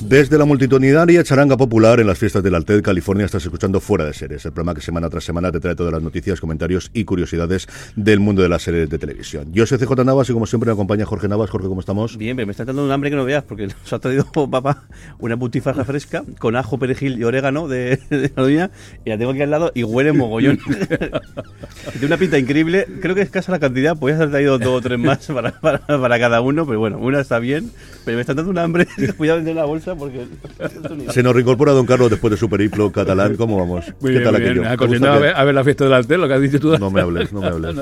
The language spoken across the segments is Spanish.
Desde la multitudinaria charanga popular en las fiestas del Alted, California, estás escuchando Fuera de Series, el programa que semana tras semana te trae todas las noticias, comentarios y curiosidades del mundo de las series de televisión. Yo soy CJ Navas y como siempre me acompaña Jorge Navas. Jorge, ¿cómo estamos? Bien, pero me está dando un hambre que no veas, porque nos ha traído papá una butifarra fresca con ajo, perejil y orégano de, de la doña, y la tengo aquí al lado y huele mogollón. Tiene una pinta increíble, creo que es escasa la cantidad, podías haber traído dos o tres más para, para, para cada uno, pero bueno, una está bien, pero me está dando un hambre, cuidado en la bolsa porque... Se nos reincorpora Don Carlos después de su periplo catalán. ¿Cómo vamos? Muy ¿Qué bien, tal muy bien. aquello? Ah, ¿Te corriendo gusta a ver, a ver la fiesta del alter, lo que has dicho tú. No me hables, no me hables.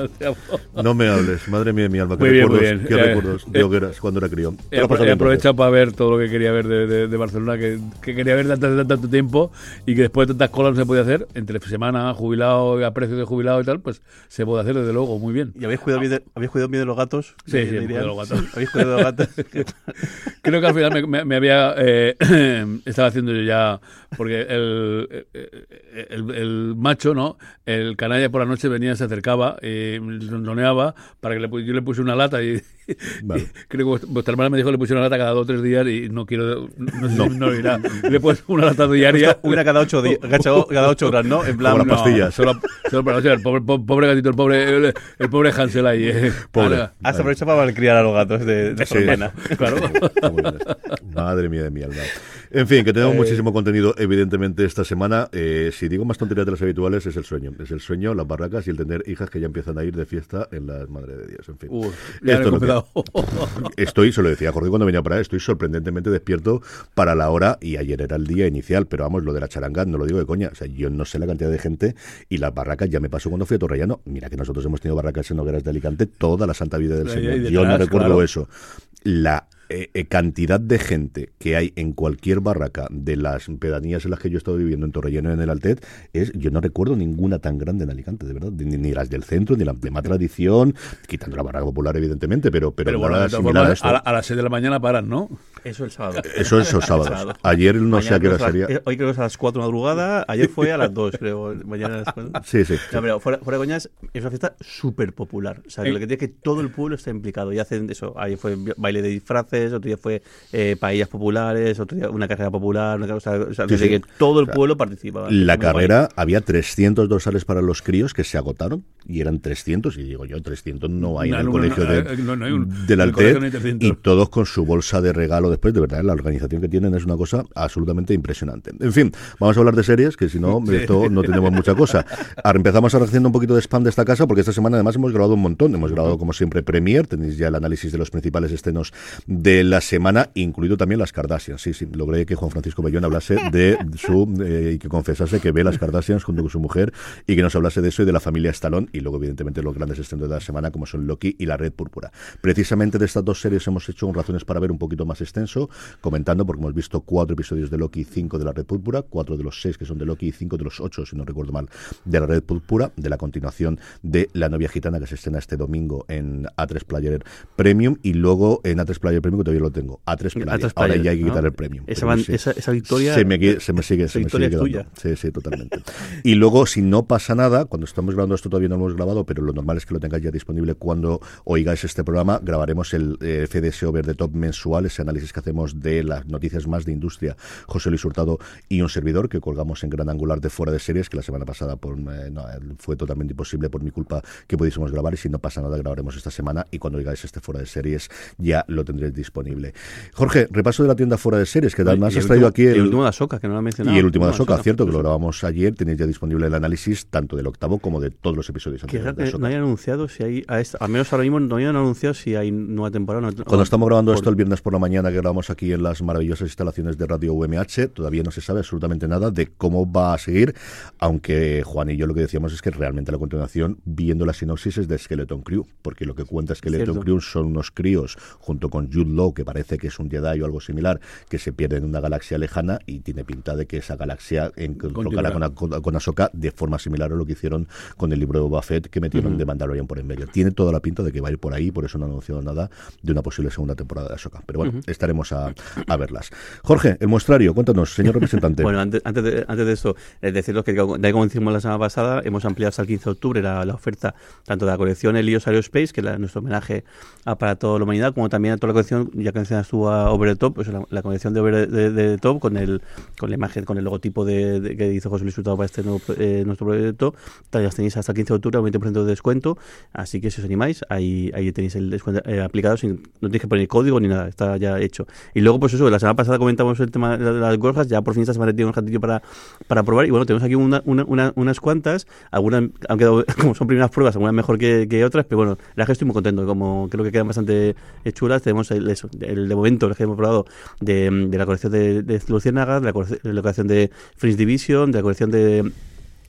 No me hables, madre mía de mi alma, qué Muy bien, recuerdos, muy bien. qué Eh, recuerdos de eh, hogueras cuando era crío. ¿Te He, aprovechado para ver todo lo que quería ver de, de- de Barcelona, que, que quería ver tanto, tanto, tanto tiempo y que después de tantas colas no se podía hacer. Entre semana, jubilado, a precio de jubilado y tal, pues se puede hacer desde luego, muy bien. ¿Y habéis cuidado bien de, ¿habéis cuidado bien de los gatos? Sí, De- sí, de los gatos. ¿Habéis cuidado de los gatos? Creo que al final me, me- me había. Eh, estaba haciendo yo ya. Porque el, el, el macho, ¿no? El canalla por la noche venía, se acercaba, y ronroneaba para que le, yo le puse una lata y. Vale. y creo que vuestra- hermana me dijo que le puse una lata cada dos o tres días y no quiero. No sé no lo dirá. Le puse una lata diaria. Una cada ocho, di- cada ocho horas, ¿no? En plan, Como las no. pastillas. Solo, solo para noche. El pobre, po- pobre gatito, el pobre, el, el pobre Hansel ahí. eh. Pobre. Ahora, Has aprovechado para malcriar a los gatos de, de su Sí. hermana. Claro. Madre mía de mi En fin, que tenemos muchísimo contenido, evidentemente, esta semana. Eh, si digo más tonterías de las habituales, es el sueño. Es el sueño, las barracas y el tener hijas que ya empiezan a ir de fiesta en las Madre de Dios. En fin. Uf, Esto lo que-. Estoy, se lo decía Jorge cuando venía para acá, estoy sorprendentemente despierto para la hora y ayer era el día inicial, pero vamos, lo de la charanga no lo digo de coña, o sea, yo no sé la cantidad de gente y las barracas ya me pasó cuando fui a Torrellano, mira que nosotros hemos tenido barracas en hogueras de Alicante toda la santa vida del Señor, yo no recuerdo claro. eso. La eh, eh, cantidad de gente que hay en cualquier barraca de las pedanías en las que yo he estado viviendo en Torrellano y en el Altet es, yo no recuerdo ninguna tan grande en Alicante, de verdad, ni, ni las del centro, ni la de más tradición, quitando la barraca popular evidentemente, pero, pero, Pero bueno, nada de todas a formas, esto. a, la- a las 6 de la mañana paran, ¿no? Eso el sábado. Eso es los sábados. Ayer no sé a qué hora sería. las- Hoy creo que es a las 4 de madrugada, ayer fue a las 2, creo. Mañana a las 4. Sí, sí. No, pero fuera, fuera de coñas, es una fiesta súper popular. O sea, que Eh. lo que tiene es que todo el pueblo está implicado. Y hacen eso. Ayer fue baile de disfraces, otro día fue eh, paellas populares, otro día una carrera popular. Una, o sea, Sí, desde sí. que todo el O sea, pueblo participa. La carrera, había 300 dorsales para los críos que se agotaron y eran 300. Y digo yo, 300 no hay en el no, colegio no, de- eh, no, no hay un- del 300. y todos con su bolsa de regalo después. De verdad, la organización que tienen es una cosa absolutamente impresionante. En fin, vamos a hablar de series, que si no, esto no tenemos mucha cosa. Ahora empezamos ahora haciendo un poquito de spam de esta casa, porque esta semana además hemos grabado un montón. Hemos grabado, como siempre, Premier. Tenéis ya el análisis de los principales estrenos de la semana, incluido también las Kardashians. Sí, sí, logré que Juan Francisco Bellón hablase de su. eh, y que confesase que ve las Kardashians junto con su mujer y que nos hablase de eso y de la familia Stallone. Y luego, evidentemente, los grandes estrenos de la semana, como son Loki y La Red Púrpura. Precisamente de estas dos series hemos hecho un razones para ver un poquito más extenso comentando, porque hemos visto cuatro episodios de Loki y cinco de la Red Púrpura, cuatro de los seis que son de Loki y cinco de los ocho, si no recuerdo mal, de la Red Púrpura, de la continuación de La novia gitana que se estrena este domingo en A3 Player Premium y luego en A3 Player Premium, que todavía lo tengo, A3 Player. A3 Ahora ya hay que ¿no? quitar el Premium. Esa van- sí. esa- esa victoria- Se me, se me sigue, se me sigue, quedando. Sí, sí, totalmente. Y luego, si no pasa nada, cuando estamos grabando esto todavía no lo hemos grabado, pero lo normal es que lo tengáis ya disponible cuando oigáis este programa. Grabaremos el eh, FDS Over the Top mensual, ese análisis que hacemos de las noticias más de industria, José Luis Hurtado y un servidor que colgamos en Gran Angular de fuera de series, que la semana pasada por, eh, no, eh, fue totalmente imposible por mi culpa que pudiésemos grabar y si no pasa nada grabaremos esta semana y cuando oigáis este fuera de series ya lo tendréis disponible. Jorge, repaso de la tienda fuera de series, que además el has traído último- aquí y el último de Ahsoka, que no lo he mencionado. y el último de. Ahsoka, cierto, que lo grabamos ayer. Tenéis ya disponible el análisis tanto del octavo como de todos los episodios anteriores no hayan anunciado si hay, a esta- al menos ahora mismo no hayan anunciado si hay nueva temporada. no- Cuando estamos grabando por- esto el viernes por la mañana, que grabamos aquí en las maravillosas instalaciones de Radio UMH, todavía no se sabe absolutamente nada de cómo va a seguir, aunque Juan y yo lo que decíamos es que realmente la continuación, viendo la sinopsis, es de Skeleton Crew, porque lo que cuenta Skeleton Cierto. Crew son unos críos, junto con Jude Law, que parece que es un Jedi o algo similar, que se pierden en una galaxia lejana y tiene pinta de que esa galaxia en, tocará con, con, con Ahsoka de forma similar a lo que hicieron con el libro de Boba Fett que metieron de Mandalorian por en medio. Tiene toda la pinta de que va a ir por ahí, por eso no han anunciado nada de una posible segunda temporada de Ahsoka. Pero bueno, estaremos a, a verlas. Jorge, el muestrario, cuéntanos, señor representante. Bueno, antes, antes, de, antes de eso, es deciros que, tal como decimos la semana pasada, hemos ampliado hasta el 15 de octubre la, la oferta tanto de la colección Helios Aerospace, que es nuestro homenaje a para toda la humanidad, como también a toda la colección, ya que mencionas tú a Over the Top, pues la, la colección de Over the, de- the Top con el con la imagen, con el logotipo de, de- que hizo José Luis Hurtado para este nuevo, eh, nuestro proyecto. Las tenéis hasta el 15 de octubre, un 20% de descuento, así que si os animáis, ahí, ahí tenéis el descuento eh, aplicado, sin, no tenéis que poner código ni nada, está ya hecho. Y luego, pues eso, la semana pasada comentamos el tema de las gorjas, ya por fin esta semana tiene un ratillo para, para probar, y bueno, tenemos aquí una, una- una- unas cuantas, algunas han quedado, como son primeras pruebas, algunas mejor que, otras, pero bueno, la verdad es que estoy muy contento, como creo que quedan bastante eh, chulas, tenemos el, de momento, el que hemos probado de, de la colección de, de Luciérnaga, de la, colección- de la colección de Fringe Division, de la colección de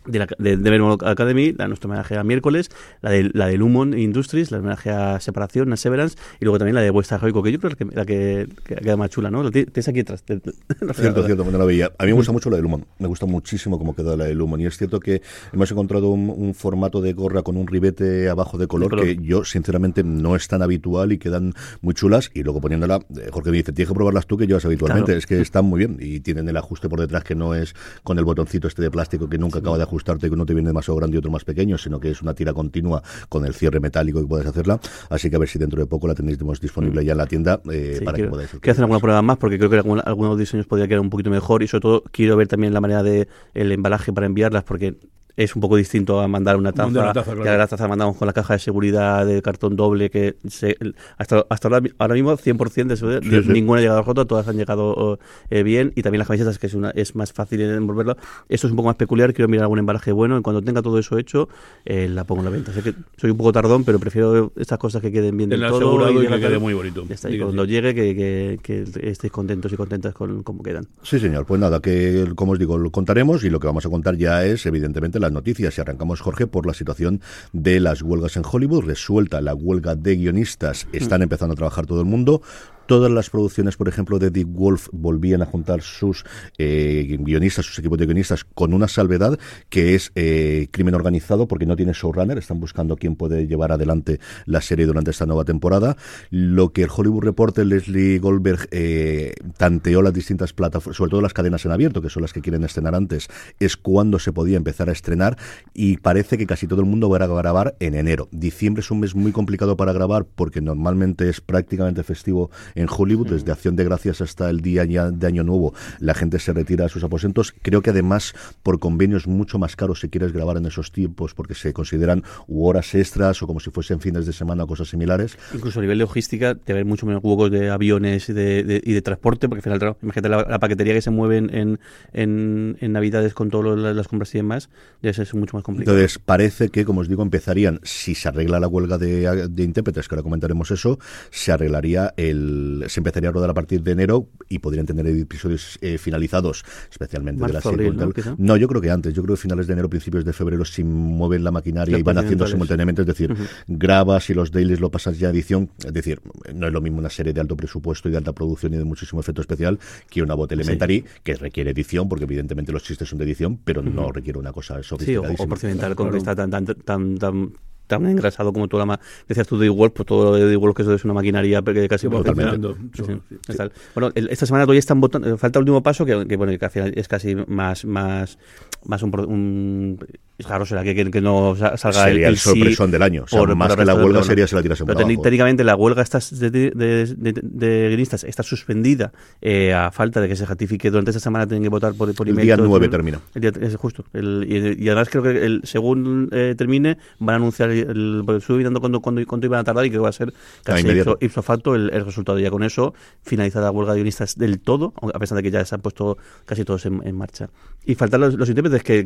de la de, de Academy, la nuestro homenaje a miércoles, la de la de Lumon Industries, la homenaje a Separación, a Severance, y luego también la de Vuestra Heroico, que yo creo que la que, que queda más chula, ¿no? La ti- tienes aquí te- te- Cierto, cierto, cuando la veía. A mí me gusta mucho la de Lumon. Me gusta muchísimo cómo queda la de Lumon. Y es cierto que hemos encontrado un, un formato de gorra con un ribete abajo de color, De color. que yo, sinceramente, no es tan habitual y quedan muy chulas. Y luego poniéndola, eh, Jorge me dice, tienes que probarlas tú que llevas habitualmente. Claro. Es que están muy bien. Y tienen el ajuste por detrás que no es con el botoncito este de plástico que nunca acaba de ajustarte, que uno te viene demasiado grande y otro más pequeño, sino que es una tira continua con el cierre metálico que puedes hacerla. Así que a ver si dentro de poco la tenéis disponible ya en la tienda eh, Sí, para quiero, que podáis quiero hacer alguna prueba más porque creo que algunos diseños podría quedar un poquito mejor y sobre todo quiero ver también la manera de el embalaje para enviarlas porque es un poco distinto a mandar una taza, Mandar una taza, claro. que la taza la mandamos con la caja de seguridad de cartón doble que se- hasta, hasta ahora, ahora mismo 100% de seguridad, Sí, sí. ninguna ha llegado rota, todas han llegado eh, bien y también las camisetas que es, una, es más fácil de envolverlo esto es un poco más peculiar, quiero mirar algún embalaje bueno y cuando tenga todo eso hecho eh, la pongo en la venta sé que soy un poco tardón pero prefiero estas cosas que queden bien del todo asegurado y ya que la- quede muy bonito. ya está, y cuando sí. llegue que, que- que estéis contentos y contentas con cómo quedan. Sí, señor. Pues nada, que como os digo, lo contaremos y lo que vamos a contar ya es, evidentemente, las noticias. Y arrancamos, Jorge, por la situación de las huelgas en Hollywood. Resuelta la huelga de guionistas, están empezando a trabajar todo el mundo. Todas las producciones, por ejemplo, de Dick Wolf volvían a juntar sus eh, guionistas, sus equipos de guionistas, con una salvedad que es eh, crimen organizado porque no tiene showrunner. Están buscando quién puede llevar adelante la serie durante esta nueva temporada. Lo que el Hollywood Reporter Leslie Goldberg eh, tanteó las distintas plataformas, sobre todo las cadenas en abierto, que son las que quieren estrenar antes, es cuando se podía empezar a estrenar y parece que casi todo el mundo va a grabar en enero. Diciembre es un mes muy complicado para grabar porque normalmente es prácticamente festivo Hollywood, desde Acción de Gracias hasta el día de Año Nuevo, la gente se retira a sus aposentos. Creo que además por convenios mucho más caros si quieres grabar en esos tiempos porque se consideran u horas extras o como si fuesen fines de semana o cosas similares. Incluso a nivel de logística, te ven mucho menos huecos de aviones y de, de- y de transporte, porque al final, imagínate la, la paquetería que se mueve en, en, en, en Navidades con todas las compras y demás, ya es mucho más complicado. Entonces, parece que, como os digo, empezarían, si se arregla la huelga de, de intérpretes, que ahora comentaremos eso, se arreglaría el, el, se empezaría a rodar a partir de enero y podrían tener episodios eh, finalizados, especialmente de la serie. ¿no? tal. Quizá. No, yo creo que antes, yo creo que finales de enero, principios de febrero, si mueven la maquinaria y van haciendo simultáneamente, es decir, grabas y los dailies lo pasas ya a edición, es decir, no es lo mismo una serie de alto presupuesto y de alta producción y de muchísimo efecto especial que una bot elementary que requiere edición, porque evidentemente los chistes son de edición, pero no requiere una cosa Sí, o, o procedimental, como que está tan, tan, tan, tan, tan engrasado como toda la... Decías tú de igual, pues todo lo de igual que eso es una maquinaria que casi... Sí, perfecta. Sí, sí, Bueno, el- esta semana todavía están votando... Falta el último paso, que, que, bueno, que al final es casi más... más más un, un claro será que, que, que no sa- salga Sería el sí sorpresón del año. O sea, más el que la huelga sería si la tirasen pero técnicamente la huelga está de, de, de- de- guionistas está suspendida eh, a falta de que se ratifique durante esta semana tienen que votar por, por El email día todo 9 esto. termina. El día- es justo. El- y, y además creo que el, según eh, termine van a anunciar, el, estuve mirando cuándo, cuándo, cuánto iban a tardar y que va a ser casi inmediato. ipso, ipso facto el, el resultado. Ya con eso, finalizada la huelga de guionistas del todo, a pesar de que ya se han puesto casi todos en, en marcha. Y faltan los, los intérpretes que,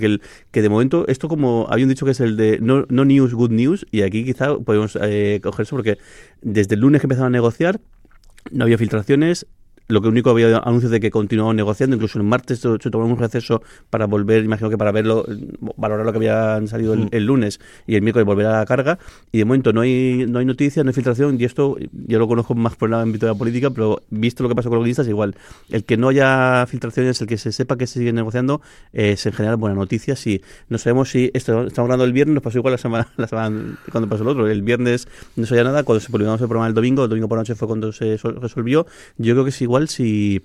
que, de momento, esto como habían dicho que es el de no, no news, good news, y aquí quizá podemos eh, coger porque desde el lunes que empezaron a negociar, no había filtraciones. Lo que único había anuncios de que continuaban negociando, incluso el martes se un receso para volver, imagino que para verlo, valorar lo que habían salido el, el lunes y el miércoles volver a la carga. Y de momento no hay no hay noticias, no hay filtración, y esto yo lo conozco más por el ámbito de la política, pero visto lo que pasó con los guionistas, igual. El que no haya filtraciones, el que se sepa que se sigue negociando, es en general buena noticia. Si no sabemos si esto estamos hablando del viernes, nos pasó igual la semana, la semana cuando pasó el otro. El viernes no sabía nada, cuando se publicamos el programa el domingo, el domingo por la noche fue cuando se sol- resolvió. Yo creo que es igual si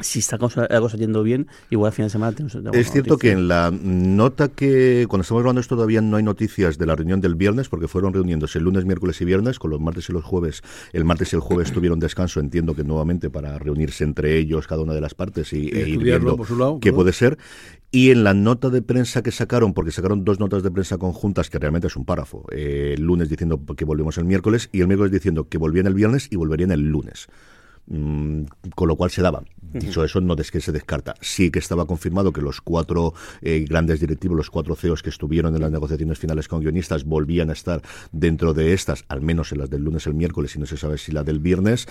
si está cosa, la cosa yendo bien, igual al final de semana tenemos Es cierto que en la nota que, cuando estamos hablando de esto, todavía no hay noticias de la reunión del viernes, porque fueron reuniéndose el lunes, miércoles y viernes, con los martes y los jueves. El martes y el jueves tuvieron descanso, entiendo que nuevamente para reunirse entre ellos, cada una de las partes, y, Y e ir viendo lado, qué puede ser. Y en la nota de prensa que sacaron, porque sacaron dos notas de prensa conjuntas, que realmente es un párrafo, eh, el lunes diciendo que volvemos el miércoles y el miércoles diciendo que volvían el viernes y volverían el lunes. Mm, con lo cual se daba. Dicho eso, no es que se descarta. Sí que estaba confirmado que los cuatro eh, grandes directivos, los cuatro CEOs que estuvieron en las negociaciones finales con guionistas, volvían a estar dentro de estas, al menos en las del lunes, el miércoles, y no se sabe si la del viernes.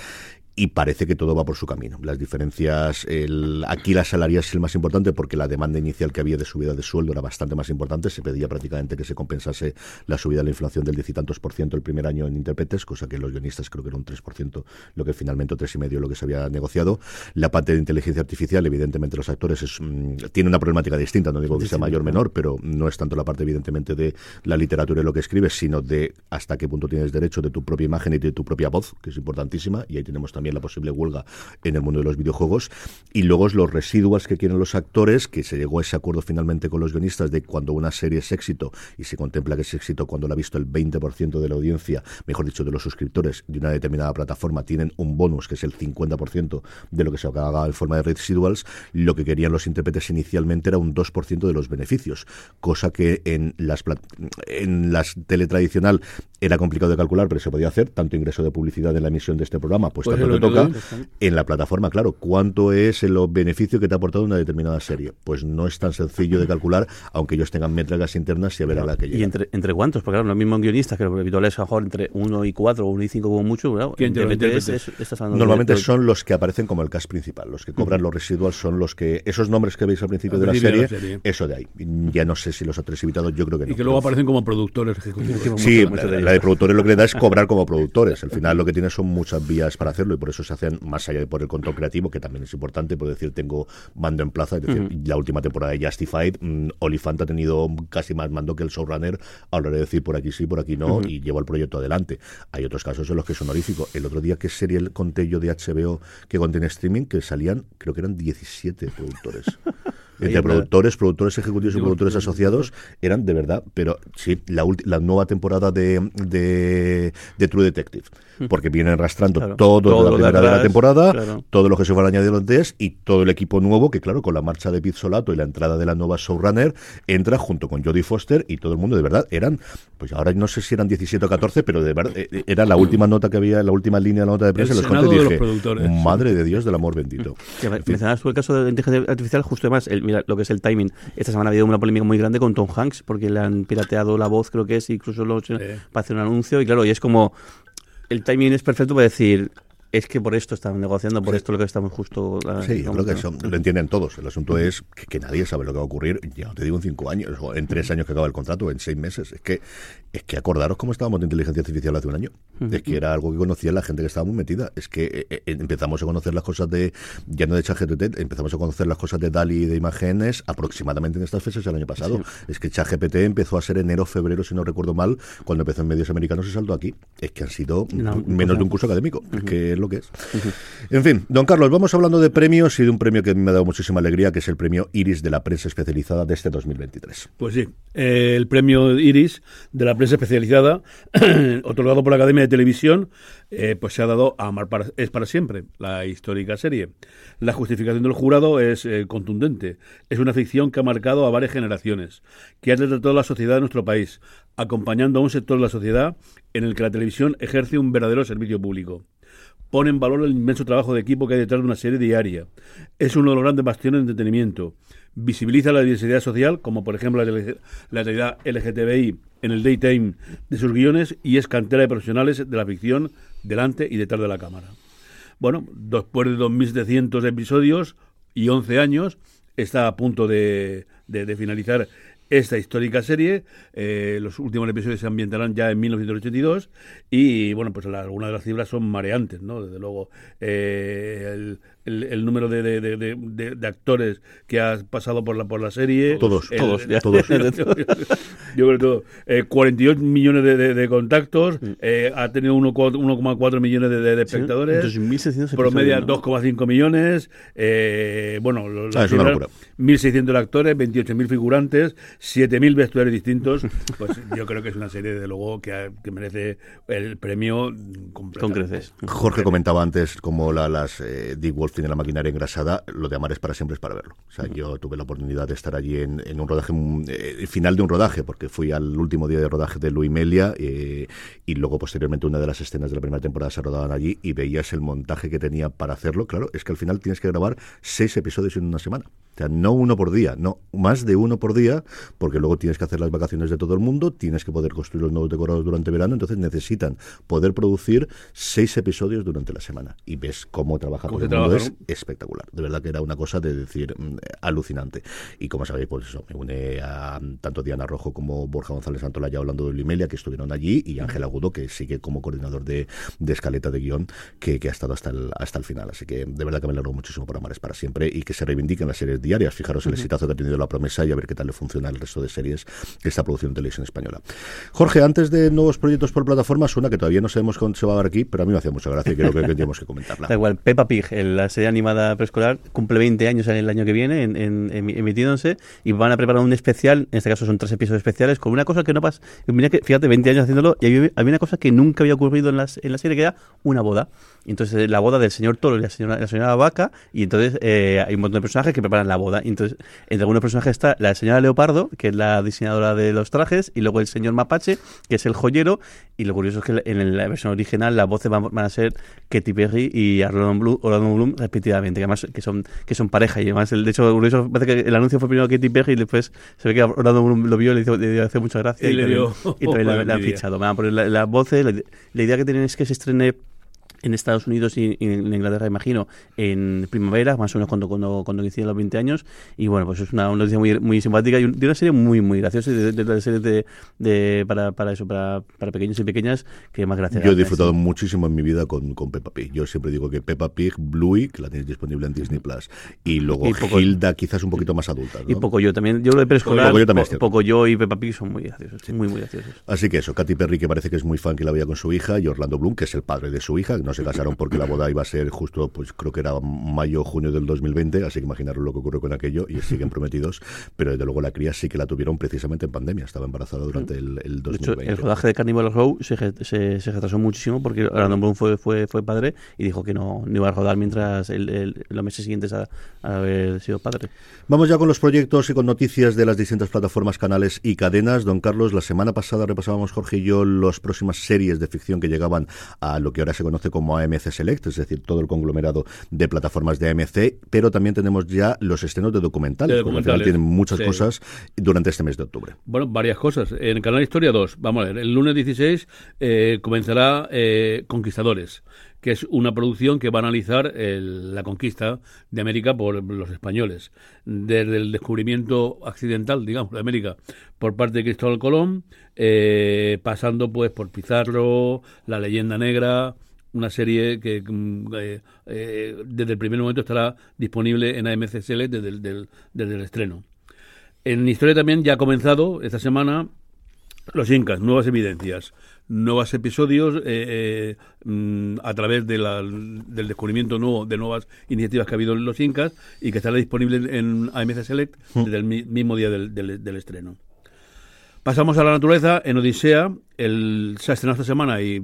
Y parece que todo va por su camino. Las diferencias, el, aquí la salarial es el más importante porque la demanda inicial que había de subida de sueldo era bastante más importante. Se pedía prácticamente que se compensase la subida de la inflación del diez y tantos por ciento el primer año en intérpretes, cosa que los guionistas creo que era un 3%, lo que finalmente tres y medio lo que se había negociado. La parte de inteligencia artificial, evidentemente los actores es, mm, tiene una problemática distinta, no digo que sea mayor o menor, pero no es tanto la parte evidentemente de la literatura y lo que escribes, sino de hasta qué punto tienes derecho de tu propia imagen y de tu propia voz, que es importantísima, y ahí tenemos también la posible huelga en el mundo de los videojuegos. Y luego los residuals que quieren los actores, que se llegó a ese acuerdo finalmente con los guionistas de cuando una serie es éxito, y se contempla que es éxito cuando la ha visto el 20% de la audiencia, mejor dicho, de los suscriptores de una determinada plataforma, tienen un bonus que es el 50% de lo que se haga en forma de residuals, lo que querían los intérpretes inicialmente era un 2% de los beneficios, cosa que en las en las tele tradicional era complicado de calcular, pero se podía hacer, tanto ingreso de publicidad en la emisión de este programa, pues, Pues tanto es te lo toca. En la plataforma, claro, ¿cuánto es el beneficio que te ha aportado una determinada serie? Pues no es tan sencillo de calcular, aunque ellos tengan métricas internas y a ver a la que ¿Y llega. entre, entre cuántos? Porque claro, los mismos guionistas, que los habituales a lo mejor entre 1 y 4 o 1 y 5 como mucho, ¿verdad? ¿Quién te lo intérpretes? es- estás hablando Normalmente de- de- son los que aparecen como el cast principal, los que cobran los residuals son los que, esos nombres que veis al principio Al de la de serie, la serie. eso de ahí. Ya no sé si los actores invitados, yo creo que no. Y que luego aparecen como productores ejecutivos. Sí, la, la de productores lo que le da es cobrar como productores. Al final lo que tiene son muchas vías para hacerlo y por eso se hacen más allá de por el control creativo, que también es importante, por decir, tengo mando en plaza. Es decir, la última temporada de Justified, mm, Oliphant ha tenido casi más mando que el showrunner hora de decir por aquí sí, por aquí no, y lleva el proyecto adelante. Hay otros casos en los que es honorífico. El otro día, ¿qué serie el conté yo de HBO que contiene streaming? Que salían, creo que eran 17 productores. Entre productores, productores ejecutivos y productores asociados eran de verdad, pero sí, la, la nueva temporada de, de, True Detective, porque vienen arrastrando Claro. todo, Todo de la de primera de la temporada, claro. todo lo que se van añadiendo antes y todo el equipo nuevo, que claro, con la marcha de Pete Solato y la entrada de la nueva showrunner, entra junto con Jodie Foster y todo el mundo, de verdad, eran, pues ahora no sé si eran 17 o 14, pero de verdad, eh, era la última nota que había, la última línea de la nota de prensa, El los conté los dije, productores. madre de Dios del amor bendito. Mencionabas tú el caso de la inteligencia artificial, justo además, el, mira, lo que es el timing. Esta semana ha habido una polémica muy grande con Tom Hanks, porque le han pirateado la voz, creo que es, incluso lo, para hacer un anuncio, y claro, y es como, el timing es perfecto para decir, es que por esto estamos negociando, por esto lo que estamos justo... Sí, yo creo que eso lo entienden todos. El asunto es que, que nadie sabe lo que va a ocurrir, ya no te digo en cinco años, o en tres años que acaba el contrato, o en seis meses. Es que, es que acordaros cómo estábamos de inteligencia artificial hace un año. Es que era algo que conocía la gente que estaba muy metida. Es que eh, eh, empezamos a conocer las cosas de, ya no de ChatGPT, empezamos a conocer las cosas de DALI y de imágenes aproximadamente en estas fechas del año pasado. Es que ChatGPT empezó a ser enero, febrero, si no recuerdo mal, cuando empezó en medios americanos y saltó aquí. Es que han sido No, menos de un curso académico. Es que es lo que es. En fin, don Carlos, vamos hablando de premios y de un premio que me ha dado muchísima alegría, que es el premio Iris de la prensa especializada de este 2023. Pues sí, eh, el premio Iris de la prensa especializada, otorgado por la Academia de Televisión, eh, pues se ha dado a Amar para, es para siempre, la histórica serie. La justificación del jurado es eh, contundente. Es una ficción que ha marcado a varias generaciones, que ha retratado la sociedad de nuestro país, acompañando a un sector de la sociedad en el que la televisión ejerce un verdadero servicio público pone en valor el inmenso trabajo de equipo que hay detrás de una serie diaria. Es uno de los grandes bastiones de entretenimiento. Visibiliza la diversidad social, como por ejemplo la, realidad LGTBI en el daytime de sus guiones y es cantera de profesionales de la ficción delante y detrás de la cámara. Bueno, después de 2.700 episodios y 11 años, está a punto de, de- finalizar esta histórica serie. Eh, los últimos episodios se ambientarán ya en 1982 y, bueno, pues algunas de las cifras son mareantes, ¿no? Desde luego, eh, el, el- el número de, de- de- de- de- de actores que ha pasado por la, por la serie. Todos, el- todos, ya. todos. Yo creo que todo. Eh, 48 millones de, de- de contactos, eh, ha tenido 1,4 1,4 millones de, de- de espectadores. 2.600 Promedia episodios, ¿no? 2,5 millones. Eh, bueno, lo- Ah, es una locura. 1.600 actores, 28.000 figurantes, 7.000 vestuarios distintos. Pues yo creo que es una serie, desde luego, que, ha- que merece el premio Con completamente. creces. Jorge comentaba antes como la, las eh, Dick Wolf tiene la maquinaria engrasada, lo de amar es para siempre es para verlo. O sea, yo tuve la oportunidad de estar allí en, en un rodaje, mm, eh, el final de un rodaje, porque fui al último día de rodaje de Luis Melia eh, y luego posteriormente una de las escenas de la primera temporada se rodaban allí y veías el montaje que tenía para hacerlo. Claro, es que al final tienes que grabar seis episodios en una semana. O sea, no uno por día, no, más de uno por día, porque luego tienes que hacer las vacaciones de todo el mundo, tienes que poder construir los nuevos decorados durante verano, entonces necesitan poder producir seis episodios durante la semana. Y ves cómo trabaja todo el mundo, es espectacular. De verdad que era una cosa de decir mm, alucinante. Y como sabéis, pues eso, me une a tanto Diana Rojo como Borja González Santolaya hablando de Limelia, que estuvieron allí, y Ángel Agudo, que sigue como coordinador de, de escaleta de guion, que, que ha estado hasta el, hasta el final. Así que de verdad que me alegro muchísimo por Amares para siempre y que se reivindiquen las series diarias. Fijaros el exitazo que ha tenido la promesa y a ver qué tal le funciona el resto de series que está produciendo en televisión española. Jorge, antes de nuevos proyectos por plataformas, una que todavía no sabemos cuándo se va a dar aquí, pero a mí me hace mucha gracia y creo que, tenemos que comentarla. Da igual, Peppa Pig, el- la serie animada preescolar, cumple 20 años el año que viene en, en- emi- emitiéndose y van a preparar un especial, en este caso son tres episodios especiales, con una cosa que no pasa. Mira que, fíjate, 20 años haciéndolo y había, había una cosa que nunca había ocurrido en, las, en la serie, que era una boda. Entonces, eh, la boda del señor Toro y la señora, la señora Vaca, y entonces eh, hay un montón de personajes que preparan la boda. Entonces, entre algunos personajes está la señora Leopardo, que es la diseñadora de los trajes, y luego el señor Mapache, que es el joyero, y lo curioso es que en la versión original las voces van, van a ser Katy Perry y Orlando Bloom, Orlando Bloom respectivamente, que además que son, que son pareja. Y además, el, de hecho, curioso, parece que el anuncio fue primero Katy Perry y después se ve que Orlando lo vio y le, hizo, le dio hace mucha gracia. Y le también, dio y también la, la han fichado. Van a poner la- las voces. La, la idea que tienen es que se estrene en Estados Unidos y en Inglaterra, imagino, en primavera, más o menos cuando, cuando, cuando coinciden los 20 años. Y bueno, pues es una, noticia muy, muy simpática y de una serie muy, muy graciosa, y de, de, de de, de- para, para eso, para, para pequeños y pequeñas, que más gracia Yo he disfrutado sí. muchísimo en mi vida con, con Peppa Pig. Yo siempre digo que Peppa Pig, Bluey, que la tienes disponible en Disney Plus, y luego Y poco- Hilda, quizás un poquito más adulta. ¿no? Y poco yo también. Yo lo de preescolar, Poco Yo también poco yo y Peppa Pig son muy graciosos. Muy, muy graciosos. Así que eso, Katy Perry, que parece que es muy fan que la veía con su hija, y Orlando Bloom, que es el padre de su hija, que no se casaron porque la boda iba a ser justo, pues creo que era mayo, junio del 2020, así que imaginaros lo que ocurrió con aquello, y siguen prometidos, pero desde luego la cría sí que la tuvieron precisamente en pandemia, estaba embarazada durante el, el De hecho, 2020. el rodaje de Carnival Row se, se, se retrasó muchísimo porque Orlando Bloom fue, fue, fue padre y dijo que no, no iba a rodar mientras el, el- los meses siguientes a, a haber sido padre. Vamos ya con los proyectos y con noticias de las distintas plataformas, canales y cadenas. Don Carlos, la semana pasada repasábamos Jorge y yo las próximas series de ficción que llegaban a lo que ahora se conoce como como AMC Select, es decir, todo el conglomerado de plataformas de AMC, pero también tenemos ya los estrenos de documentales, De porque al final documentales, tienen muchas sí. cosas durante este mes de octubre. Bueno, varias cosas. En el canal Historia 2, vamos a ver, el lunes 16 eh, comenzará eh, Conquistadores, que es una producción que va a analizar el- la conquista de América por los españoles, desde el descubrimiento accidental, digamos, de América por parte de Cristóbal Colón, eh, pasando pues por Pizarro, la leyenda negra, una serie que mm, eh, eh, desde el primer momento estará disponible en AMC Select desde el, del- desde el estreno. En Historia también ya ha comenzado esta semana Los Incas, nuevas evidencias, nuevos episodios eh, eh, mm, a través de la- del descubrimiento nuevo de nuevas iniciativas que ha habido en Los Incas y que estará disponible en AMC Select desde el mi- mismo día del, del- del estreno. Pasamos a la naturaleza. En Odisea, el, se ha estrenado esta semana y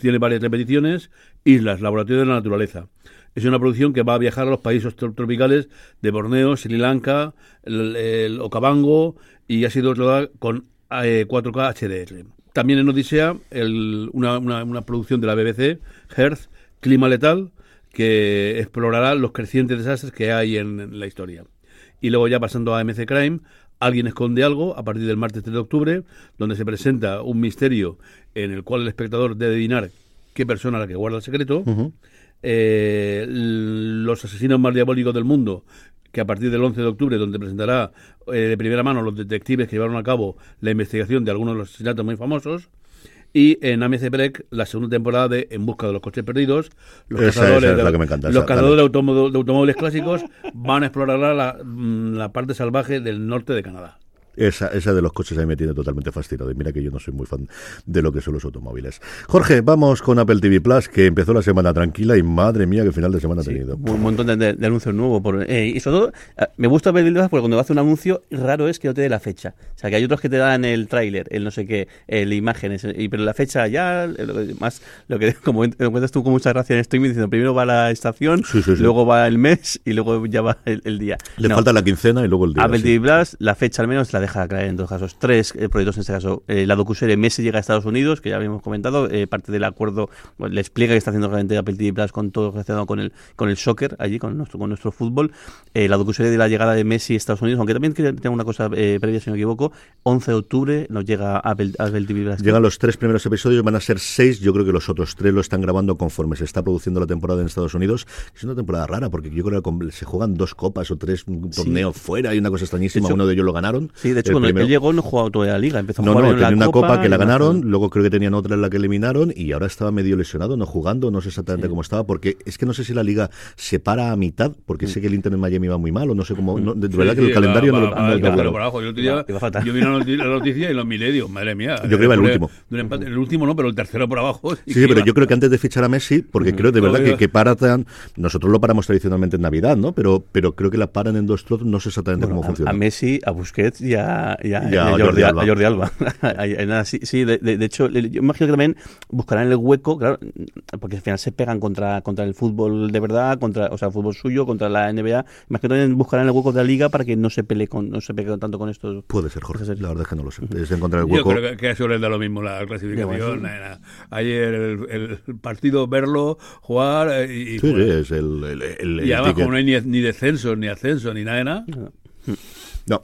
tiene varias repeticiones. Islas, Laboratorio de la Naturaleza. Es una producción que va a viajar a los países tro- tropicales de Borneo, Sri Lanka, el, Okavango y ha sido rodada con eh, 4K HDR. También en Odisea, el- una, una- una producción de la BBC, Earth, Clima Letal, que explorará los crecientes desastres que hay en, en la historia. Y luego ya pasando a MC Crime, Alguien esconde algo a partir del martes 3 de octubre, donde se presenta un misterio en el cual el espectador debe adivinar qué persona es la que guarda el secreto. Eh, los asesinos más diabólicos del mundo, que a partir del 11 de octubre, donde presentará eh, de primera mano los detectives que llevaron a cabo la investigación de algunos de los asesinatos muy famosos. Y en AMC Break, la segunda temporada de En busca de los coches perdidos, los Esa- cazadores, esa es de, la que me encanta, los cazadores de, de automóviles clásicos van a explorar la, la parte salvaje del norte de Canadá. Esa, esa de los coches a mí me tiene totalmente fascinado. Y mira que yo no soy muy fan de lo que son los automóviles. Jorge, vamos con Apple TV Plus, que empezó la semana tranquila y madre mía, qué final de semana ha tenido. Un montón de, de- de anuncios nuevos. Por, eh, y sobre todo, eh, me gusta ver Plus porque cuando hace un anuncio, raro es que no te dé la fecha. O sea, que hay otros que te dan el tráiler, el no sé qué, el imágenes, y, pero la fecha ya, lo que- más lo que como lo cuentas tú con mucha gracia en streaming, diciendo primero va la estación, Sí, sí, sí. luego va el mes y luego ya va el, el día. Le No. falta la quincena y luego el día. Apple. TV Plus, la fecha al menos la deja caer en dos casos. Tres eh, proyectos en este caso. Eh, la docuserie Messi llega a Estados Unidos, que ya habíamos comentado, eh, parte del acuerdo, bueno, le explica que está haciendo realmente Apple TV Plus con todo relacionado con el, con el soccer allí, con nuestro, con nuestro fútbol. La docuserie de la llegada de Messi a Estados Unidos, aunque también tengo una cosa previa, si no me equivoco, 11 de octubre nos llega Apple, Apple TV Plus. Llegan los tres primeros episodios, van a ser seis. Yo creo que los otros tres lo están grabando conforme se está produciendo la temporada en Estados Unidos. Es una temporada rara porque yo creo que se juegan dos copas o tres torneos fuera y una cosa extrañísima. De hecho- Uno de ellos lo ganaron. Sí, de hecho, El cuando primero- él llegó no jugaba toda la liga, empezó a No, jugar no, en la tenía una copa, que la ganaron, luego creo que tenían otra en la que eliminaron y ahora estaba medio lesionado, no jugando, no sé exactamente cómo estaba, porque es que no sé si la liga se para a mitad, porque sé que el Inter en Miami va muy mal, o no sé cómo, no, de, verdad Sí, que el calendario va- no, va- lo- va por abajo. Yo, día- Iba- iba yo vi la noti- la noticia y los mi medio, madre mía. Yo creo que va el último. empate. el último no, pero el tercero por abajo. Sí, sí, pero yo creo que antes de fichar a Messi, porque creo de verdad que, digo- que paran, nosotros lo paramos tradicionalmente en Navidad, ¿no? Pero, pero creo que la paran en dos trozos, no sé exactamente Bueno, cómo a- funciona. A, Messi, a Busquets y a, a- Y a y a Jordi Alba. a Jordi sí, sí, de, de- de hecho, yo imagino que también buscarán el hueco, claro, porque al final se pegan contra, contra el fútbol de verdad, contra, o sea, el fútbol suyo, contra la NBA. Imagino que también buscarán el hueco de la liga para que no se pelee con, no se pelee tanto con estos. Puede ser, Jorge, la verdad es que no lo sé. Es encontrar el Yo hueco. creo que, que a eso les da lo mismo la clasificación. Ayer el, el partido, verlo, jugar eh, y, y Sí, es el, el, el- Y además, como no hay ni, ni descenso, ni ascenso, ni nada de nada. No,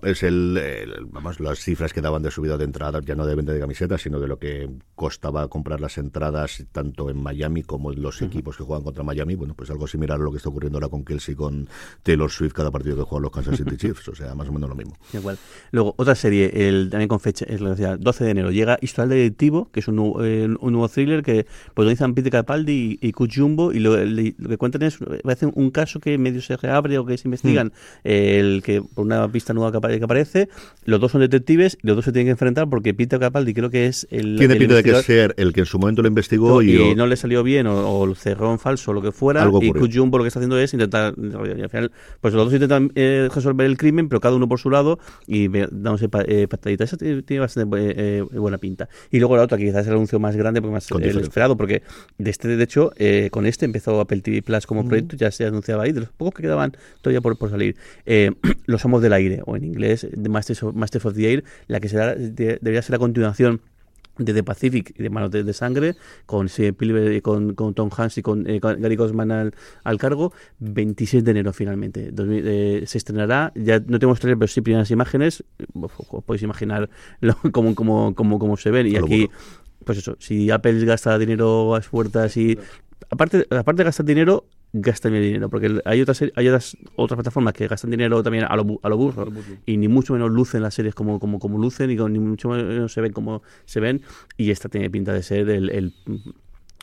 es el, el- vamos, las cifras que daban de subida de entradas, ya no de venta de camisetas, sino de lo que costaba comprar las entradas tanto en Miami como en los equipos que juegan contra Miami. Bueno, pues algo similar a lo que está ocurriendo ahora con Kelsey, con Taylor Swift, cada partido que juegan los Kansas City Chiefs. O sea, más o menos lo mismo. Igual. Luego, otra serie, el, también con fecha, es lo que decía, 12 de enero, llega Historial Detectivo, que es un, nuevo- eh, un nuevo thriller que protagonizan Peter Capaldi y, y Kut Jumbo, y lo, le- lo que cuentan es, parece un caso que medio se reabre o que se investigan, eh, el que por una pista nueva que que aparece, los dos son detectives y los dos se tienen que enfrentar porque Peter Capaldi creo que es el... Tiene pinta de que ser el que en su momento lo investigó y, y no le salió bien o, o lo cerró en falso o lo que fuera Algo y ocurrió. Kut Jumbo lo que está haciendo es intentar y al final pues los dos intentan eh, resolver el crimen pero cada uno por su lado y dándose eh, pataditas. Eso tiene, bastante eh, eh, buena pinta. Y luego la otra que quizás es el anuncio más grande porque más eh, esperado porque de este de hecho eh, con este empezó Apple TV Plus como proyecto ya se anunciaba ahí de los pocos que quedaban todavía por, por salir. Los amos del aire o en inglés The Masters of, Masters of the Air la que será de- debería ser la continuación de The Pacific y de Manos de, de Sangre, con, Spielberg, con, con Tom Hanks y con eh, Gary Cosman al, al, cargo, 26 de enero finalmente. 2000, eh, se estrenará, ya no tenemos trailer, pero sí primeras imágenes, os podéis imaginar cómo, cómo, cómo, cómo, se ven. Y aquí, pues eso, si Apple gasta dinero a las puertas y... Aparte, aparte de gastar dinero, gastan el dinero, porque hay otras hay otras, otras plataformas que gastan dinero también a lo, a lo burro y ni mucho menos lucen las series como, como, como lucen y ni mucho menos se ven como se ven y esta tiene pinta de ser el, el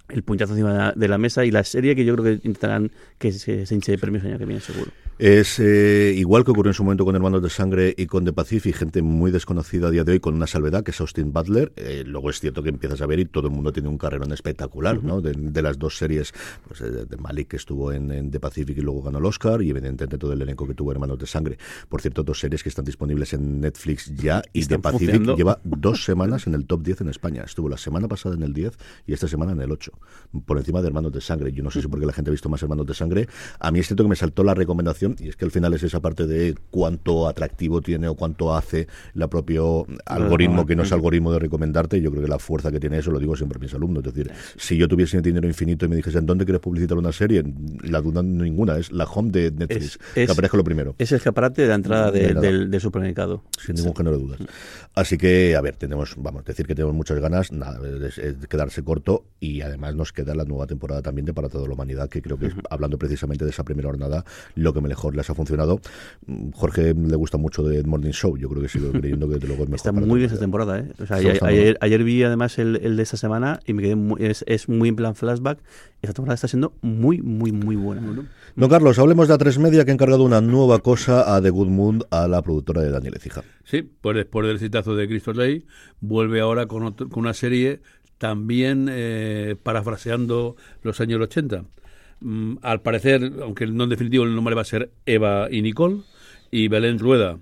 el puñetazo encima de la, de la, mesa y la serie que yo creo que intentarán que se, se hinche de premios el año que viene, seguro. Es eh, igual que ocurrió en su momento con Hermanos de Sangre y con The Pacific, gente muy desconocida a día de hoy, con una salvedad, que es Austin Butler. Eh, luego es cierto que empiezas a ver y todo el mundo tiene un carrerón espectacular, uh -huh. ¿no? De, de, las dos series, pues, eh, de Malik, que estuvo en, en, The Pacific y luego ganó el Oscar, y evidentemente todo el elenco que tuvo Hermanos de Sangre. Por cierto, dos series que están disponibles en Netflix ya, y The Pacific funcionando. lleva dos semanas en el top 10 en España. Estuvo la semana pasada en el 10 y esta semana en el 8, por encima de Hermanos de Sangre. Yo no sé si porque la gente ha visto más Hermanos de Sangre. A mí es cierto que me saltó la recomendación, y es que al final es esa parte de cuánto atractivo tiene o cuánto hace el propio algoritmo, que no es algoritmo de recomendarte. Yo creo que la fuerza que tiene eso, lo digo siempre a mis alumnos. Es decir, si yo tuviese dinero infinito y me dijesen, ¿dónde quieres publicitar una serie? La duda ninguna, es la home de Netflix, es, que es, aparezca lo primero. Es el escaparate de la entrada de, de del, del, supermercado. Sin ningún género de dudas. Así que, a ver, tenemos, vamos, decir que tenemos muchas ganas, nada, es, es quedarse corto y además nos queda la nueva temporada también de Para toda la humanidad, que creo que es, hablando precisamente de esa primera jornada, lo que mejor les ha funcionado. Jorge le gusta mucho de Morning Show, yo creo que sigo creyendo que luego es mejor. Está muy bien esta temporada, ¿eh? O sea, ayer, ayer, ayer, vi además el, el, de esta semana y me quedé muy, es, es, muy en plan flashback. Esta temporada está siendo muy, muy, muy buena. Don Carlos, hablemos de A3 Media que ha encargado una nueva cosa a The Good Moon, a la productora de Daniel Ecija. Sí, pues después del citazo de Cristo Rey, vuelve ahora con, otro, con una serie también eh, parafraseando los años 80. Mm, al parecer, aunque no en definitivo el nombre va a ser Eva y Nicole, y Belén Rueda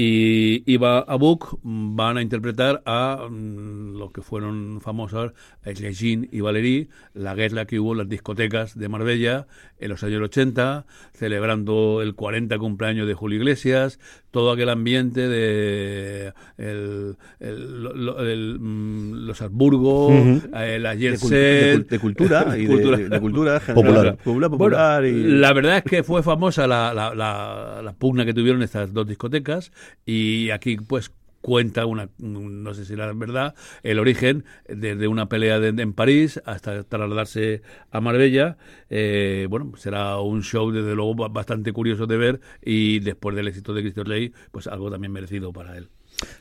y Iva Abuk van a interpretar a mm, lo que fueron famosas Jean y Valérie, la guerra que hubo en las discotecas de Marbella en los años 80, celebrando el 40 cumpleaños de Julio Iglesias, todo aquel ambiente de el, el, el, mm, los Habsburgo, uh -huh. eh, de, de, de, cultura y cultura, de, de, cultura popular. popular, popular bueno, y... La verdad es que fue famosa la, la, la, la pugna que tuvieron estas dos discotecas y aquí pues cuenta una no sé si era verdad el origen desde una pelea de, en París hasta trasladarse a Marbella. Eh, bueno será un show desde luego bastante curioso de ver y después del éxito de Cristo Rey pues algo también merecido para él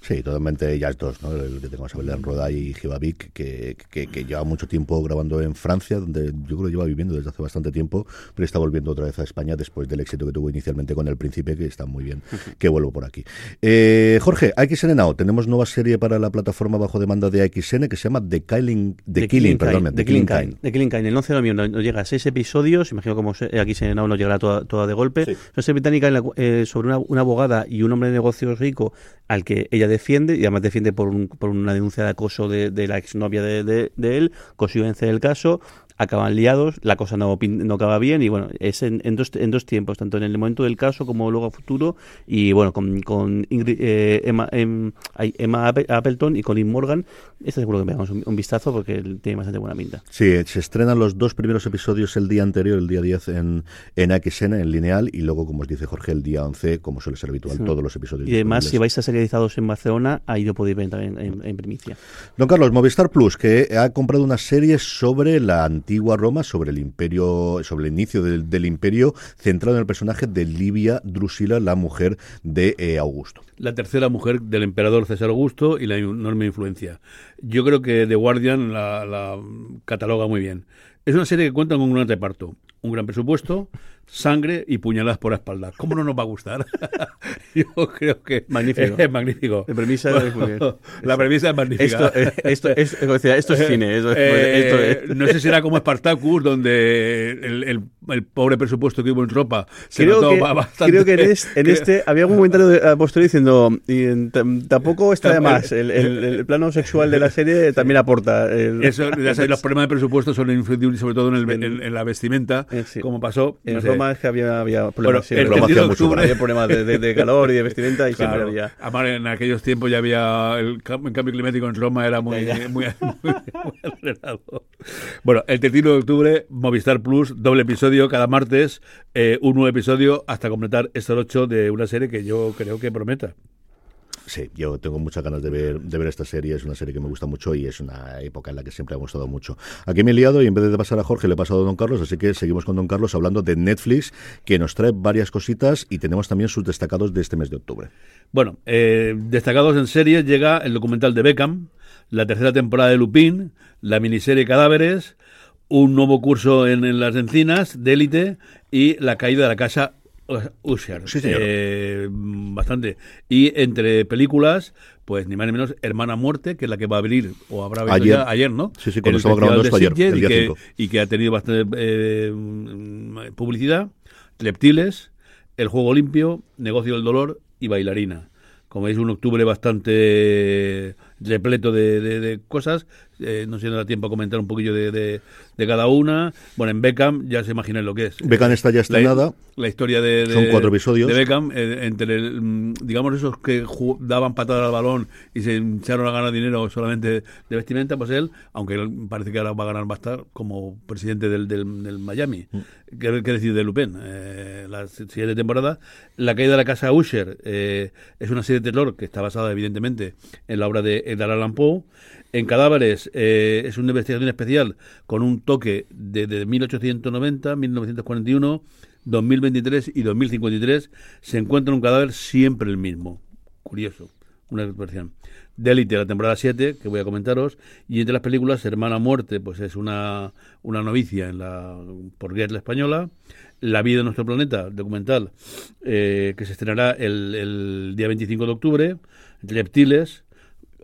Sí, totalmente ellas dos, ¿no? El que tengo a Belén Roda y Givavic, que, que, que, lleva mucho tiempo grabando en Francia, donde yo creo que lleva viviendo desde hace bastante tiempo, pero está volviendo otra vez a España después del éxito que tuvo inicialmente con El Príncipe, que está muy bien, que vuelvo por aquí. Eh, Jorge, AXN Now, tenemos nueva serie para la plataforma bajo demanda de AXN que se llama The Killing, The, The Killing, Killing, perdón, The Killing Kind. The Killing Kind, el 11 de noviembre nos llega a seis episodios, imagino como AXN Now nos llegará toda, toda de golpe. Sí. Una serie británica eh, sobre una, una abogada y un hombre de negocios rico al que ella defiende y además defiende por, un, por una denuncia de acoso de, de la exnovia de, de, de él, consigue vencer el caso, acaban liados, la cosa no, no acaba bien y bueno, es en, en, dos, en dos tiempos, tanto en el momento del caso como luego a futuro y bueno, con, con Ingrid, eh, Emma, em, Emma, Appleton y Colin Morgan, este seguro que me damos un, un, vistazo porque tiene bastante buena pinta. Sí, se estrenan los dos primeros episodios el día anterior, el día 10 en, en AXN, en lineal y luego, como os dice Jorge, el día 11, como suele ser habitual, sí. todos los episodios. Y además, si vais a serializados en Barcelona, ahí lo podéis ver también en, en primicia. Don Carlos, Movistar Plus, que ha comprado una serie sobre la antigua Roma, sobre el imperio, sobre el inicio del, imperio, centrado en el personaje de Livia Drusila, la mujer de eh, Augusto. La tercera mujer del emperador César Augusto y la enorme influencia. Yo creo que The Guardian la cataloga muy bien. Es una serie que cuenta con un gran reparto, un gran presupuesto, sangre y puñaladas por la espalda. ¿Cómo no nos va a gustar? Yo creo que magnífico. es magnífico. La premisa, es muy bien. La premisa es magnífica. Esto, esto, es, esto es cine. Eh, esto es. No sé si era como Spartacus, donde el, el, el, pobre presupuesto que hubo en ropa se creo notó que, bastante. Creo que en este, en este había algún comentario de, posterior diciendo y en, tampoco está de más. El, el, plano sexual de la serie también aporta. Eso, ya sabes, los problemas de presupuesto son influibles sobre todo en, el, en, la vestimenta, Eh, sí. como pasó. En no sé, es que había, había Bueno, problemas. sí, el broma 31 de octubre- Había problemas de, de- de calor y de vestimenta y siempre Claro. había... Además, en aquellos tiempos ya había el cam- el cambio climático en Roma era muy, ya. muy, muy acelerado. Bueno, el 31 de octubre, Movistar Plus, doble episodio cada martes, eh, un nuevo episodio hasta completar estos ocho de una serie que yo creo que prometa. Sí, yo tengo muchas ganas de ver, de ver esta serie. Es una serie que me gusta mucho y es una época en la que siempre ha gustado mucho. Aquí me he liado y en vez de pasar a Jorge le he pasado a Don Carlos, así que seguimos con Don Carlos hablando de Netflix, que nos trae varias cositas y tenemos también sus destacados de este mes de octubre. Bueno, eh, destacados en series llega el documental de Beckham, la tercera temporada de Lupin, la miniserie Cadáveres, un nuevo curso en, en las encinas de élite y la caída de la casa Usher. Sí, señor. Eh, bastante. Y entre películas, pues ni más ni menos Hermana Muerte, que es la que va a abrir, o habrá abierto Ayer. ya ayer, ¿no? Sí, sí, cuando Festival grabando esto ayer, y que- y que ha tenido bastante eh, publicidad. Reptiles, El Juego Limpio, Negocio del Dolor y Bailarina. Como veis, un octubre bastante repleto de, de- de cosas. Eh, no sé si nos da tiempo a comentar un poquillo de, de- de cada una. Bueno, en Beckham ya se imaginan lo que es. Beckham está ya estrenada. La, historia de, de- Son cuatro episodios. De Beckham, eh, entre, el, mm, digamos, esos que daban patadas al balón y se echaron a ganar dinero solamente de vestimenta, pues él, aunque él parece que ahora va a ganar, estar como presidente del, del, del Miami. Mm. ¿Qué, qué decir de Lupin? Eh, la siguiente temporada. La caída de la casa Usher eh, es una serie de terror que está basada, evidentemente, en la obra de Edgar Allan Poe. En Cadáveres eh, es una investigación especial con un toque de, de 1890, 1941, 2023 y 2053. Se encuentra un cadáver siempre el mismo. Curioso. Una expresión. De la temporada 7, que voy a comentaros. Y entre las películas, Hermana Muerte, pues es una, una novicia en la por guerra española. La vida de nuestro planeta, documental, eh, que se estrenará el día 25 de octubre. Reptiles,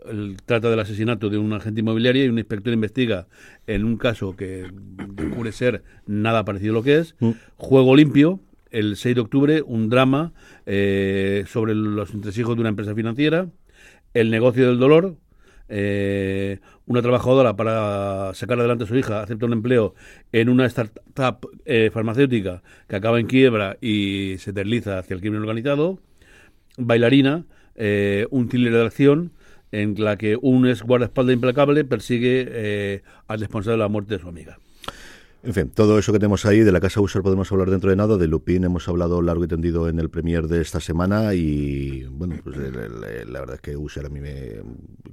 el, trata del asesinato de un agente inmobiliario y un inspector investiga en un caso que descubre ser nada parecido a lo que es. Juego limpio, el 6 de octubre, un drama eh, sobre los entresijos de una empresa financiera. El negocio del dolor, eh, una trabajadora para sacar adelante a su hija acepta un empleo en una startup eh, farmacéutica que acaba en quiebra y se desliza hacia el crimen organizado. Bailarina, eh, un thriller de acción en la que un ex guardaespaldas implacable persigue eh, al responsable de la muerte de su amiga. En fin, todo eso que tenemos ahí, de la Casa User podemos hablar dentro de nada, de Lupin hemos hablado largo y tendido en el premier de esta semana y bueno, pues el- el- la verdad es que User a mí me...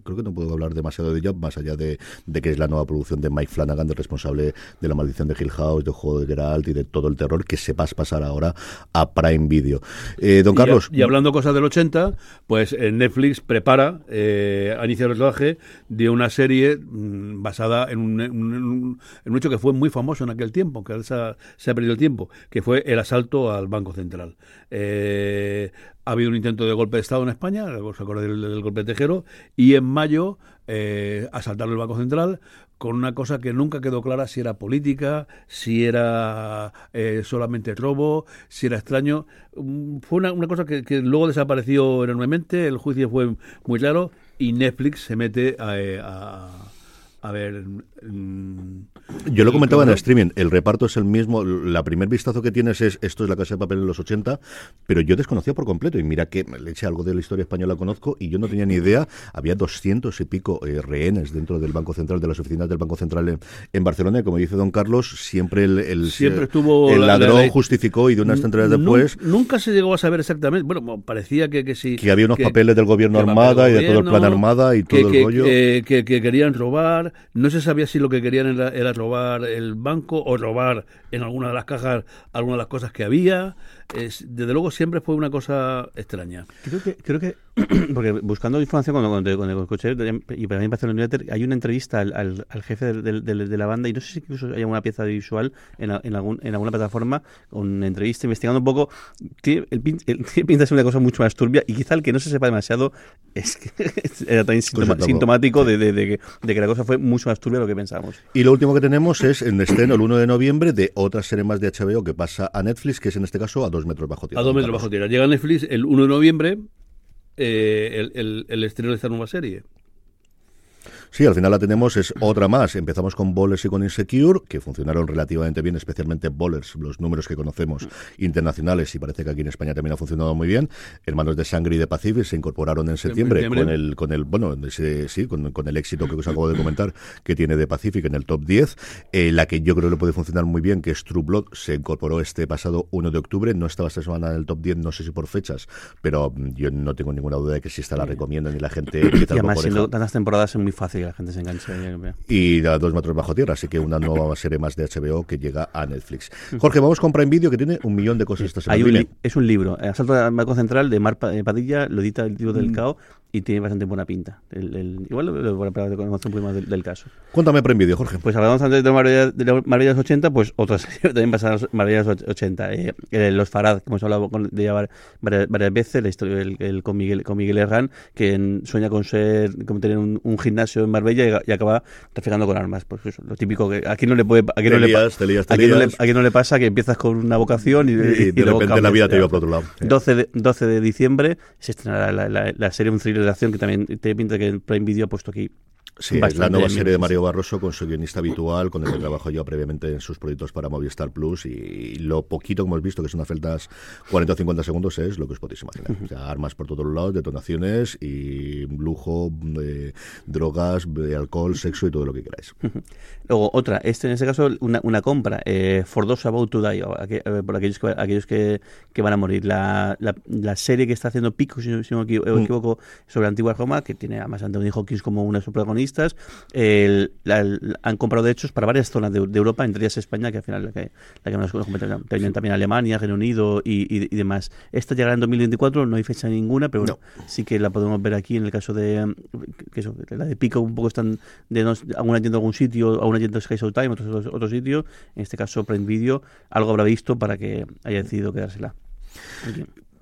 Creo que no puedo hablar demasiado de ella, más allá de, de que es la nueva producción de Mike Flanagan, del responsable de La Maldición de Hill House, de Juego de Geralt y de todo el terror que se va a pasar ahora a Prime Video. Eh, don Y Carlos... a- Y, hablando cosas del 80, pues eh, Netflix prepara, eh, ha iniciado el rodaje de una serie mm, basada en un, en un- en un hecho que fue muy famoso en aquel tiempo, que ahora se ha, perdido el tiempo, que fue el asalto al Banco Central. Eh, ha habido un intento de golpe de Estado en España, os acordáis del, golpe de Tejero, y en mayo eh, asaltaron el Banco Central con una cosa que nunca quedó clara si era política, si era eh, solamente robo, si era extraño. Mm, Fue una, cosa que, luego desapareció enormemente, el juicio fue muy claro y Netflix se mete a, eh, a ver... mm, Yo lo comentaba en el streaming, el reparto es el mismo, la primer vistazo que tienes es esto es la casa de papel en los 80, pero yo desconocía por completo y mira que le eché algo de la historia española conozco y yo no tenía ni idea, había 200 y pico eh, rehenes dentro del Banco Central, de las oficinas del Banco Central en, en Barcelona y como dice don Carlos, siempre el, el- Siempre estuvo el la- la- ladrón la- justificó y de unas temporadas después Nunca se llegó a saber exactamente. Bueno, parecía que, que sí. que había unos papeles del gobierno que armada y papel de todo el plan gobierno, armada y que- todo que, el rollo. que- que- que querían robar. No se sabía si lo que querían era, era robar el banco o robar en alguna de las cajas algunas de las cosas que había. Es, desde luego siempre fue una cosa extraña. Creo que, creo que porque buscando información cuando, cuando, cuando escuché, y para mí me el newsletter, hay una entrevista al, al, al jefe del- del- de, la banda, y no sé si incluso hay alguna pieza visual en, en, algún, en alguna plataforma, con una entrevista investigando un poco. Tiene, el, pin- el- tiene pinta de ser una cosa mucho más turbia, y quizá el que no se sepa demasiado es que era también sintoma- sintomático de, de- de que, de que la cosa fue mucho más turbia de lo que pensábamos. Y lo último que tenemos es en estreno el 1 de noviembre de otra serie más de HBO que pasa a Netflix, que es en este caso a dos metros bajo tierra. A dos metros bajo tierra. Llega Netflix el 1 de noviembre eh, el, el, el estreno de esta nueva serie. Sí, al final la tenemos, es otra más. Empezamos con Bowlers y con Insecure, que funcionaron relativamente bien, especialmente Bowlers, los números que conocemos internacionales, y parece que aquí en España también ha funcionado muy bien. Hermanos de Sangre y de Pacific se incorporaron en septiembre, con el, con el, bueno, sí, con, el éxito que os acabo de comentar que tiene de Pacific en el top 10. Eh, la que yo creo que puede funcionar muy bien, que es True Blood, se incorporó este pasado 1 de octubre, no estaba esta semana en el top 10, no sé si por fechas, pero mm, yo no tengo ninguna duda de que si esta la recomiendan y la gente y además siendo tantas temporadas es muy fácil que la gente se enganche. Y a dos metros bajo tierra, así que una nueva serie más de HBO que llega a Netflix. Jorge, vamos a comprar en vídeo que tiene un millón de cosas esta semana. es un libro, Asalto al Banco Central de Mar Padilla, lo edita el libro del mm. CAO y tiene bastante buena pinta. El, el, igual lo voy a un poco más del, caso. Cuéntame vídeo, Jorge. Pues hablamos antes de Maravillas, de Maravillas 80, pues otras también pasan Maravillas 80. Eh, los Farad, que hemos hablado de ella varias, veces, la historia el, con, Miguel, con Miguel Herrán, que sueña con ser como tener un, gimnasio en Marbella y, acaba traficando con armas. Pues eso, lo típico que aquí no le puede aquí no, le, aquí no le pasa que empiezas con una vocación y, de repente la vida te lleva por otro lado. 12 de, 12 de diciembre se estrenará la, la, la serie un thriller relación que también te pinta que el Prime Video ha puesto aquí Sí, es la nueva serie de Mario Barroso con su guionista habitual, con el que trabajo yo previamente en sus proyectos para Movistar Plus y lo poquito que hemos visto, que son unas celdas 40 o 50 segundos, es lo que os podéis imaginar. O sea, armas por todos lados, detonaciones y lujo, de drogas, de alcohol, sexo y todo lo que queráis. Luego, otra, este en este caso, una, una compra, eh, For Those About to Die, eh, por aquellos, que, aquellos que, que van a morir. La, la, serie que está haciendo Pico, si no, me mm. equivoco, sobre Antigua Roma, que tiene además Anthony Hawkins como una su protagonista han comprado de hechos para varias zonas de, Europa, entre ellas España, que al final la que, la que más también Alemania, Reino Unido y, demás. Esta llegará en 2024, no hay fecha ninguna, pero bueno, sí que la podemos ver aquí en el caso de que la de Pico, un poco están de no, alguna yendo a algún sitio, alguna yendo a Sky Showtime, otro, otro sitio, en este caso Prime Video, algo habrá visto para que haya decidido quedársela.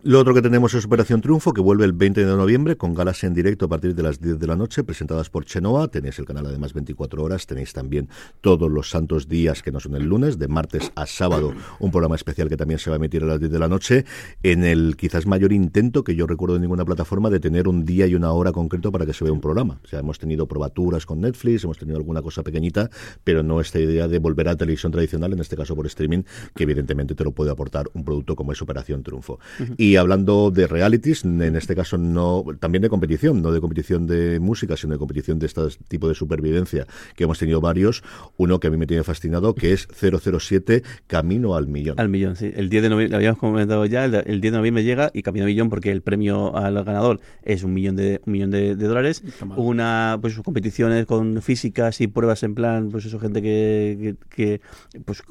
Lo otro que tenemos es Operación Triunfo, que vuelve el 20 de noviembre con galas en directo a partir de las 10 de la noche, presentadas por Chenoa. Tenéis el canal además 24 horas, tenéis también todos los santos días que no son el lunes, de martes a sábado, un programa especial que también se va a emitir a las 10 de la noche, en el quizás mayor intento que yo recuerdo de ninguna plataforma de tener un día y una hora concreto para que se vea un programa. O sea, hemos tenido probaturas con Netflix, hemos tenido alguna cosa pequeñita, pero no esta idea de volver a televisión tradicional, en este caso por streaming, que evidentemente te lo puede aportar un producto como es Operación Triunfo. Y hablando de realities, en este caso no, también de competición, no de competición de música, sino de competición de este tipo de supervivencia, que hemos tenido varios. Uno que a mí me tiene fascinado, que es 007 Camino al Millón. Al Millón, sí. El 10 de noviembre, lo habíamos comentado ya, el, 10 de noviembre llega y Camino al Millón porque el premio al ganador es un millón de, un millón de, dólares. Una, pues competiciones con físicas y pruebas en plan, pues eso, gente que, que, pues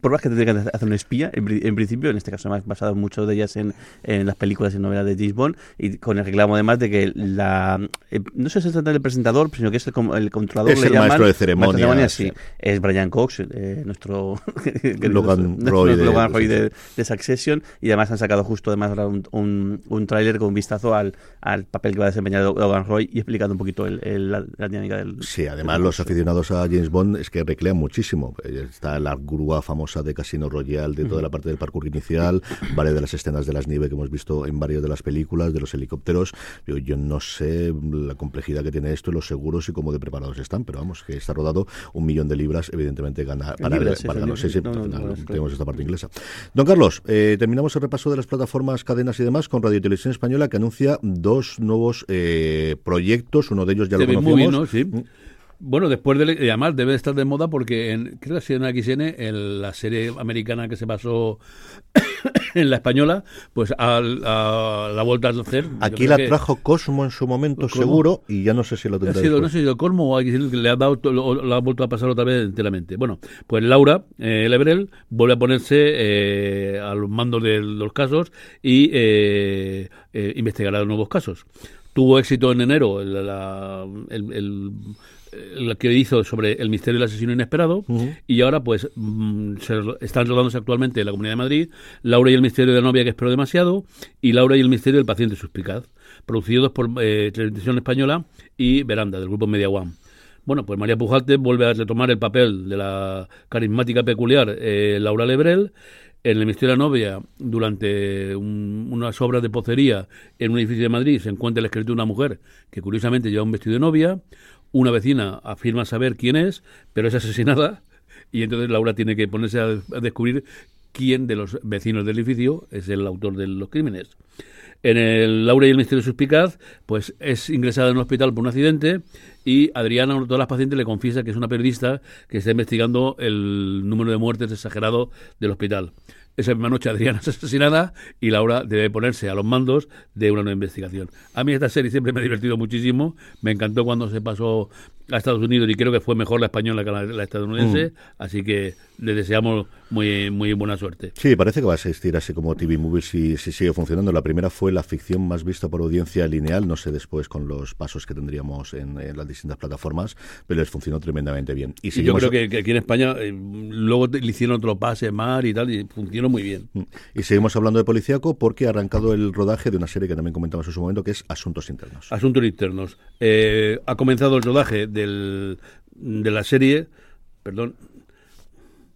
pruebas que tendría que hacer un espía, en, principio, en este caso más basado mucho de ellas en en las películas y novelas de James Bond y con el reclamo además de que la eh, no sé si se trata del presentador sino que es el, el controlador es le el llaman, maestro de ceremonia, sí. es Brian Cox eh, nuestro Logan Roy, de, Logan Roy de, Succession y además han sacado justo además un, un, un tráiler con un vistazo al, al papel que va a desempeñar Logan Roy y explicando un poquito el, la, dinámica del sí además los aficionados a James Bond es que recrean muchísimo. Está la grúa famosa de Casino Royale de toda la parte del parkour inicial varias de las escenas de las nieves que hemos visto en varias de las películas, de los helicópteros. Yo, yo no sé la complejidad que tiene esto, los seguros y cómo de preparados están, pero vamos, que está rodado un millón de libras, evidentemente gana para, para, sí, tenemos esta parte inglesa. Don Carlos, eh, terminamos el repaso de las plataformas, cadenas y demás con Radio Televisión Española que anuncia dos nuevos eh, proyectos, uno de ellos ya lo conocemos. ¿no? Mm. Bueno, después de, además debe estar de moda porque en, creo que en XN, en la serie americana que se pasó en la española, pues a, la vuelta a hacer. Aquí la trajo Cosmo en su momento seguro y ya no sé si lo tendrá. no sé si lo Cosmo o le ha dado lo, ha vuelto a pasar otra vez enteramente. Bueno, pues Laura eh, Lebrel vuelve a ponerse eh, al mando de los casos y eh, eh investigará nuevos casos. Tuvo éxito en enero el, el lo que hizo sobre el misterio del asesino inesperado y ahora pues mm, se, están rodándose actualmente en la Comunidad de Madrid Laura y el misterio de la novia que espero demasiado y Laura y el misterio del paciente suspicaz producidos por eh, Televisión Española y Veranda del grupo Media One. Bueno, pues María Pujalte vuelve a retomar el papel de la carismática peculiar eh, Laura Lebrel en el Misterio de la Novia, durante unas obras de pocería en un edificio de Madrid, se encuentra el esqueleto de una mujer que curiosamente lleva un vestido de novia una vecina afirma saber quién es, pero es asesinada y entonces Laura tiene que ponerse a, descubrir quién de los vecinos del edificio es el autor de los crímenes. En el Laura y el misterio suspicaz, pues es ingresada en un hospital por un accidente y Adriana, una de las pacientes, le confiesa que es una periodista que está investigando el número de muertes exagerado del hospital. Esa misma noche Adriana es asesinada y Laura debe ponerse a los mandos de una nueva investigación. A mí esta serie siempre me ha divertido muchísimo. Me encantó cuando se pasó a Estados Unidos y creo que fue mejor la española que la, la estadounidense. Mm. Así que le deseamos muy, muy buena suerte. Sí, parece que va a existir así como TV Movie si, si sigue funcionando. La primera fue la ficción más vista por audiencia lineal, no sé después con los pasos que tendríamos en, en las distintas plataformas, pero les funcionó tremendamente bien. Y, Y yo creo que, que aquí en España eh, luego te- le hicieron otro pase mar y tal y funcionó muy bien. Mm. Y seguimos hablando de policíaco porque ha arrancado el rodaje de una serie que también comentamos en su momento, que es Asuntos Internos. Asuntos internos. Eh, ha comenzado el rodaje del, de la serie, perdón,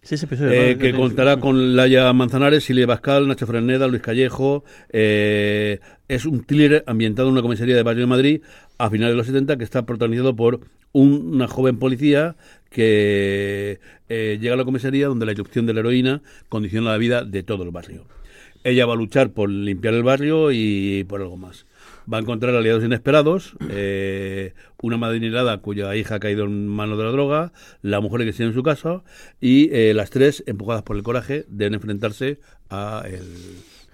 Sí, ese episodio, eh, ¿no? que contará con Laia Manzanares, Silvia Bascal, Nacho Fresneda, Luis Callejo. eh, es un thriller ambientado en una comisaría de barrio de Madrid a finales de los 70 que está protagonizado por un- una joven policía que eh, llega a la comisaría donde la irrupción de la heroína condiciona la vida de todo el barrio. Ella va a luchar por limpiar el barrio y por algo más. Va a encontrar aliados inesperados, eh, una madrinera cuya hija ha caído en manos de la droga, la mujer que está en su casa y eh, las tres, empujadas por el coraje, deben enfrentarse a el,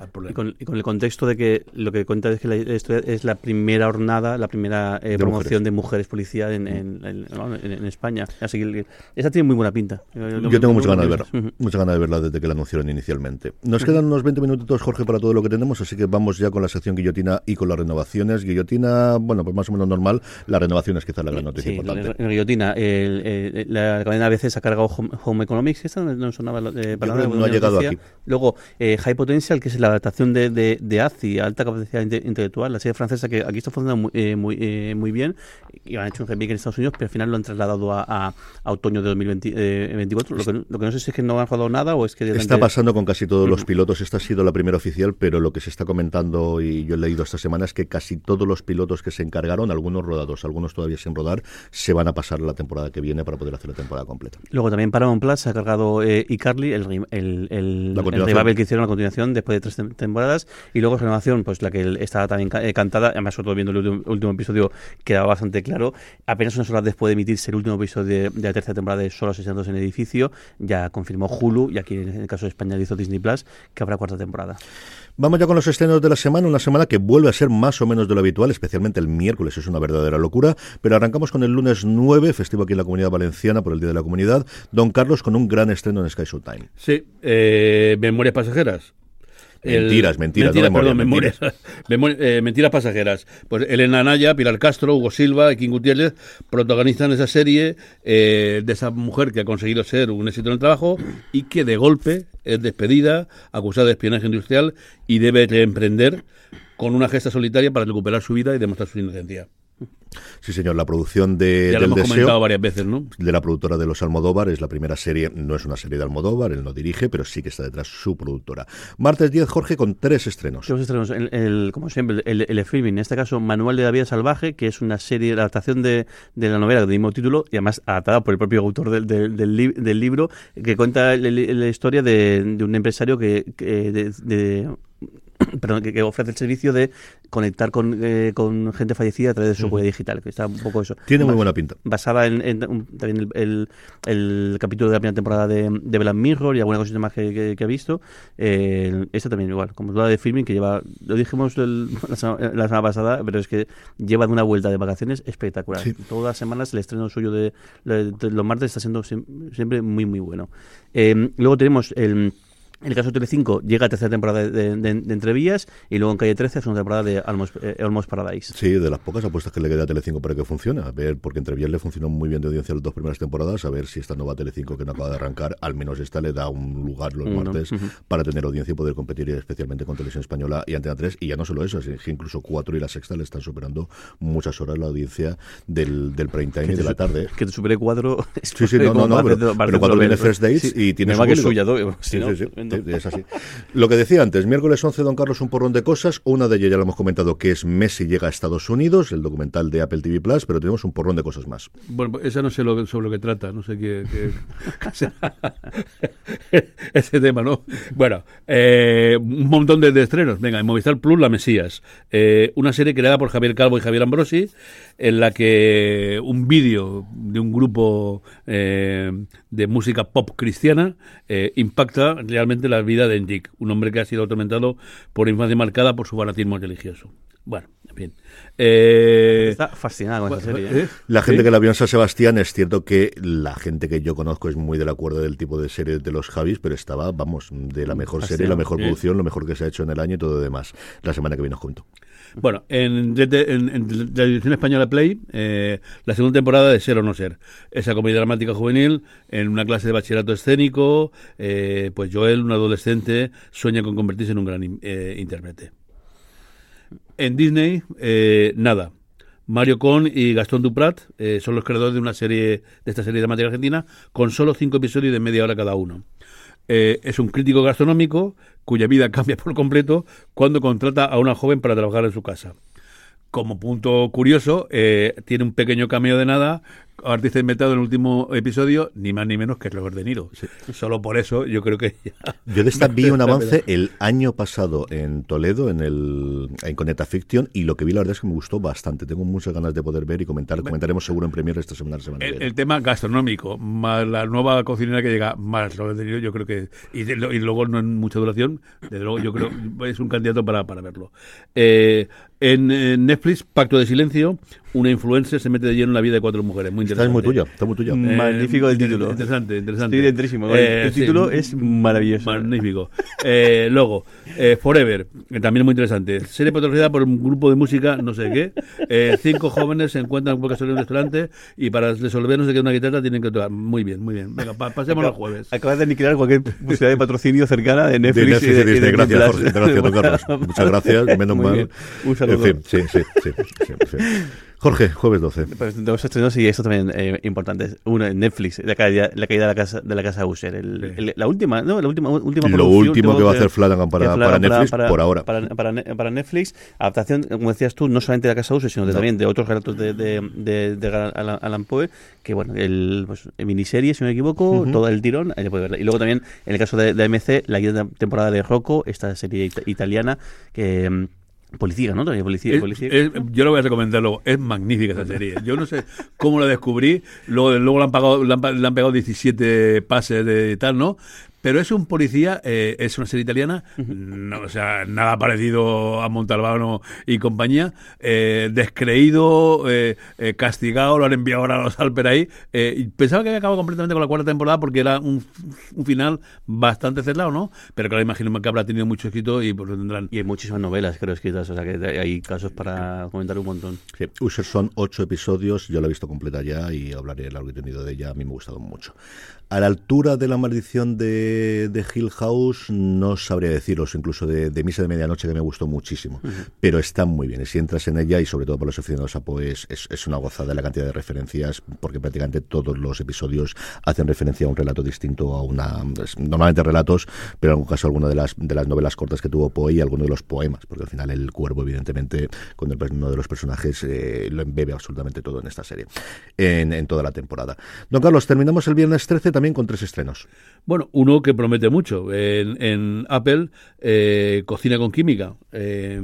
al Y problema. con, y con el contexto de que lo que cuenta es que la historia es la primera hornada, la primera eh, promoción mujeres. de mujeres policía en, en, en- ¿no? en- en España. Así que esa tiene muy buena pinta. Yo tengo muchas ganas de verla, muchas ganas de verla desde que la anunciaron inicialmente. Nos quedan unos 20 minutitos, Jorge, para todo lo que tenemos, así que vamos ya con la sección guillotina y con las renovaciones. Guillotina, bueno, pues más o menos normal, la renovación es quizás la gran noticia Sí, importante. guillotina. El, el- la cadena ABC ha cargado Home, Home Economics, esta no, no sonaba eh, para nada, no buena ha llegado noticia. aquí. Luego, eh, High Potential, que es la adaptación de, de, de AZI, Alta Capacidad Inte- Intelectual, la serie francesa que aquí está funcionando muy, eh, muy, eh, muy bien. Y han hecho un remake en Estados Unidos, pero al final lo han trasladado a, a, a otoño de 2024. Lo que, no- lo que no sé si es que no han rodado nada o es que... Está pasando con casi todos los pilotos. Esta ha sido la primera oficial, pero lo que se está comentando y yo he leído esta semana es que casi todos los pilotos que se encargaron, algunos rodados, algunos todavía sin rodar, se van a pasar la temporada que viene para poder hacer la temporada completa. Luego también Paramount Plus se ha cargado eh, iCarly, el, el, el, el revival que hicieron a continuación después de tres temporadas. Y luego renovación, pues la que está también eh, cantada, además sobre todo viendo el último, último episodio quedaba bastante claro. Apenas unas horas después de emitirse el último episodio de, de la tercera temporada de Solo asesinatos en el edificio, ya confirmó Hulu, y aquí en el caso de España hizo Disney Plus, que habrá cuarta temporada. Vamos ya con los estrenos de la semana, una semana que vuelve a ser más o menos de lo habitual, especialmente el miércoles es una verdadera locura, pero arrancamos con el lunes 9, festivo aquí en la Comunidad Valenciana por el Día de la Comunidad, Don Carlos con un gran estreno en Sky Showtime. Sí, eh, Memorias Pasajeras. Mentiras, mentiras, no mentiras, memorias, perdón, memorias. Memori- eh, mentiras pasajeras. Pues Elena Anaya, Pilar Castro, Hugo Silva y King Gutiérrez protagonizan esa serie eh, de esa mujer que ha conseguido ser un éxito en el trabajo y que de golpe es despedida, acusada de espionaje industrial y debe reemprender con una gesta solitaria para recuperar su vida y demostrar su inocencia. Sí, señor, la producción de, Ya lo del hemos Deseo comentado varias veces, ¿no? de la productora de los Almodóvar, es la primera serie, no es una serie de Almodóvar, él no dirige, pero sí que está detrás su productora. Martes 10, Jorge, con tres estrenos. Dos estrenos, el, el- como siempre, el, el streaming, en este caso Manual de la Vida Salvaje, que es una serie, la adaptación de, de la novela del mismo título, y además adaptada por el propio autor del, del, del li- del libro, que cuenta la historia de, de un empresario que, que de- de- perdón, que, que ofrece el servicio de conectar con, eh, con gente fallecida a través de su huella digital, que está un poco eso. Tiene muy buena pinta. basada en, en también el, el- el capítulo de la primera temporada de, de Black Mirror y alguna cosita más que, que, que ha visto. Eh, esta también igual, como duda de filming que lleva, lo dijimos el- la, semana, la semana pasada, pero es que lleva de una vuelta de vacaciones espectacular. Sí. Todas las semanas el estreno suyo de, de- de los martes está siendo siem- siempre muy muy bueno. Eh, luego tenemos el en el caso de Telecinco llega a tercera temporada de, de, de- Entrevías y luego en Calle 13 segunda temporada de Almost, eh, Almost Paradise. Sí, de las pocas apuestas que le queda a Telecinco para que funcione. A ver, porque entre bien le funcionó muy bien de audiencia las dos primeras temporadas. A ver si esta nueva Telecinco que no acaba de arrancar, al menos esta le da un lugar los martes para tener audiencia y poder competir especialmente con Televisión Española y Antena 3. Y ya no solo eso, es que incluso 4 y la sexta le están superando muchas horas la audiencia del, del prime time y de la tarde. Que te supere cuatro. Sí, sí, no, no, no, pero, pero cuando viene First Dates y tiene va que suya, si Sí, sí, sí. Lo que decía antes, miércoles 11, don Carlos, un porrón de cosas. Una de ellas ya lo hemos comentado, que es Messi llega a Estados Unidos, el documental de Apple TV Plus, pero tenemos un porrón de cosas más. Bueno, esa no sé lo, sobre lo que trata, no sé qué. qué- ese tema, ¿no? Bueno, eh, un montón de, estrenos. Venga, en Movistar Plus, La Mesías. Eh, una serie creada por Javier Calvo y Javier Ambrosi, en la que un vídeo de un grupo eh, de música pop cristiana impacta realmente la vida de Enric, un hombre que ha sido atormentado por infancia marcada por su fanatismo religioso. Bueno, en fin. Eh, Está fascinado con esta serie. ¿eh? La gente Sí. que la vio en San Sebastián, es cierto que la gente que yo conozco es muy del acuerdo del tipo de serie de los Javis, pero estaba, vamos, de la mejor serie, la mejor Sí. producción, lo mejor que se ha hecho en el año y todo lo demás. La semana que viene os cuento. Bueno, en, la edición española Play, eh, la segunda temporada de Ser o No Ser. Esa comedia dramática juvenil en una clase de bachillerato escénico, eh, pues Joel, un adolescente, sueña con convertirse en un gran eh, intérprete. En Disney, eh, nada. Mario Con y Gastón Duprat eh, son los creadores de una serie de esta serie dramática argentina con solo cinco episodios de media hora cada uno. Eh, es un crítico gastronómico cuya vida cambia por completo cuando contrata a una joven para trabajar en su casa. Como punto curioso, eh, tiene un pequeño cameo de nada, artista inventado en el último episodio, ni más ni menos que Robert De Niro. Solo por eso yo creo que ya- Yo de esta vi un avance el año pasado en Toledo, en el en Conecta Fiction, y lo que vi la verdad es que me gustó bastante. Tengo muchas ganas de poder ver y comentar. Comentaremos seguro en Premier esta semana. semana El, tema gastronómico, más la nueva cocinera que llega, más Robert De Niro, yo creo que. Y, de- y luego no en mucha duración, desde luego yo creo es un candidato para, para verlo. Eh, en, Netflix, Pacto de Silencio, una influencer se mete de lleno en la vida de cuatro mujeres. Muy interesante. es muy tuya, está muy tuya. Mm. Magnífico el título. Interesante, interesante. Estoy dentrísimo. Eh, el sí, título es maravilloso. Magnífico. Eh, luego, eh, Forever, que también muy interesante. Serie patrocinada por un grupo de música, no sé qué. Eh, cinco jóvenes se encuentran por casualidad en un restaurante y para resolver no sé qué una guitarra tienen que tocar. Muy bien, muy bien. Venga, pa- pasemos al jueves. Acabas de aniquilar cualquier posibilidad de patrocinio cercana de De Netflix. Netflix y y de- y Disney. de Gracias. Jorge. Gracias, don Carlos. Muchas gracias, menos Muy mal. bien. Un saludo. En fin, sí, sí, sí, sí, sí. Jorge, jueves 12. Pues dos estrenos y esto también eh, importantes. Uno en Netflix, la caída, la caída de la casa de la casa Usher. El- el- la última, no, la última, última Lo último que va a hacer Flanagan para- para Netflix por ahora. Para, para Ne- para Netflix, adaptación, como decías tú, no solamente de la casa Usher, sino de- también de otros relatos de, de, de, de Alan, Alan Poe, que bueno, el pues, miniserie, si no me equivoco, todo el tirón, ahí puede verla. Y luego también, en el caso de, de AMC, la quinta temporada de Rocco, esta serie ita- italiana, que policía, ¿no? También policía, Es- policía. es- yo lo voy a recomendar luego. Es magnífica esa serie. Yo no sé cómo la descubrí. Luego, luego le, han pagado, le, han, le han pegado 17 pases de tal, ¿no? Pero es un policía, eh, es una serie italiana, no, o sea, nada parecido a Montalbano y compañía, eh, descreído, eh, eh, castigado, lo han enviado ahora a los Alper ahí. eh, y pensaba que había acabado completamente con la cuarta temporada porque era un, un final bastante cerrado, ¿no? Pero claro, imagino que habrá tenido mucho éxito y pues lo tendrán. Y hay muchísimas novelas, creo, escritas, o sea que hay casos para comentar un montón. Sí, Usher son ocho episodios, yo la he visto completa ya y hablaré largo y tendido de ella, a mí me ha gustado mucho. A la altura de la maldición de, de Hill House, no sabría deciros, incluso de, de Misa de Medianoche, que me gustó muchísimo, pero está muy bien. Y si entras en ella, y sobre todo para los aficionados a Poe, es, es, una gozada la cantidad de referencias, porque prácticamente todos los episodios hacen referencia a un relato distinto, a una. es- Normalmente relatos, pero en algún caso alguna de las, de las novelas cortas que tuvo Poe y alguno de los poemas, porque al final el cuervo, evidentemente, con el, uno de los personajes, eh, lo embebe absolutamente todo en esta serie, en, en toda la temporada. Don Carlos, terminamos el viernes 13 también con tres estrenos. Bueno, uno que promete mucho. En, Apple, eh, Cocina con Química. Eh,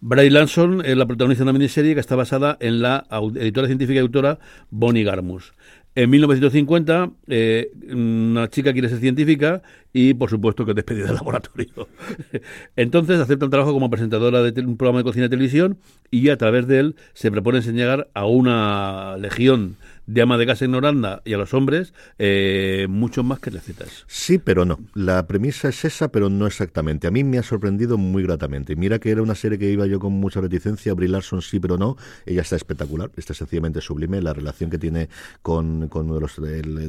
Bray Lanson es la protagonista de una miniserie que está basada en la editora científica y autora Bonnie Garmus. En 1950, eh, una chica quiere ser científica y, por supuesto, que es despedida del laboratorio. Entonces, acepta un trabajo como presentadora de un programa de cocina y televisión y, a través de él, se propone enseñar a una legión de ama de casa ignoranda y a los hombres eh, mucho más que recetas. Sí, pero no. La premisa es esa, pero no exactamente. A mí me ha sorprendido muy gratamente. Mira que era una serie que iba yo con mucha reticencia. Brie Larson sí, pero no. Ella está espectacular, está sencillamente sublime. La relación que tiene con, con uno de los,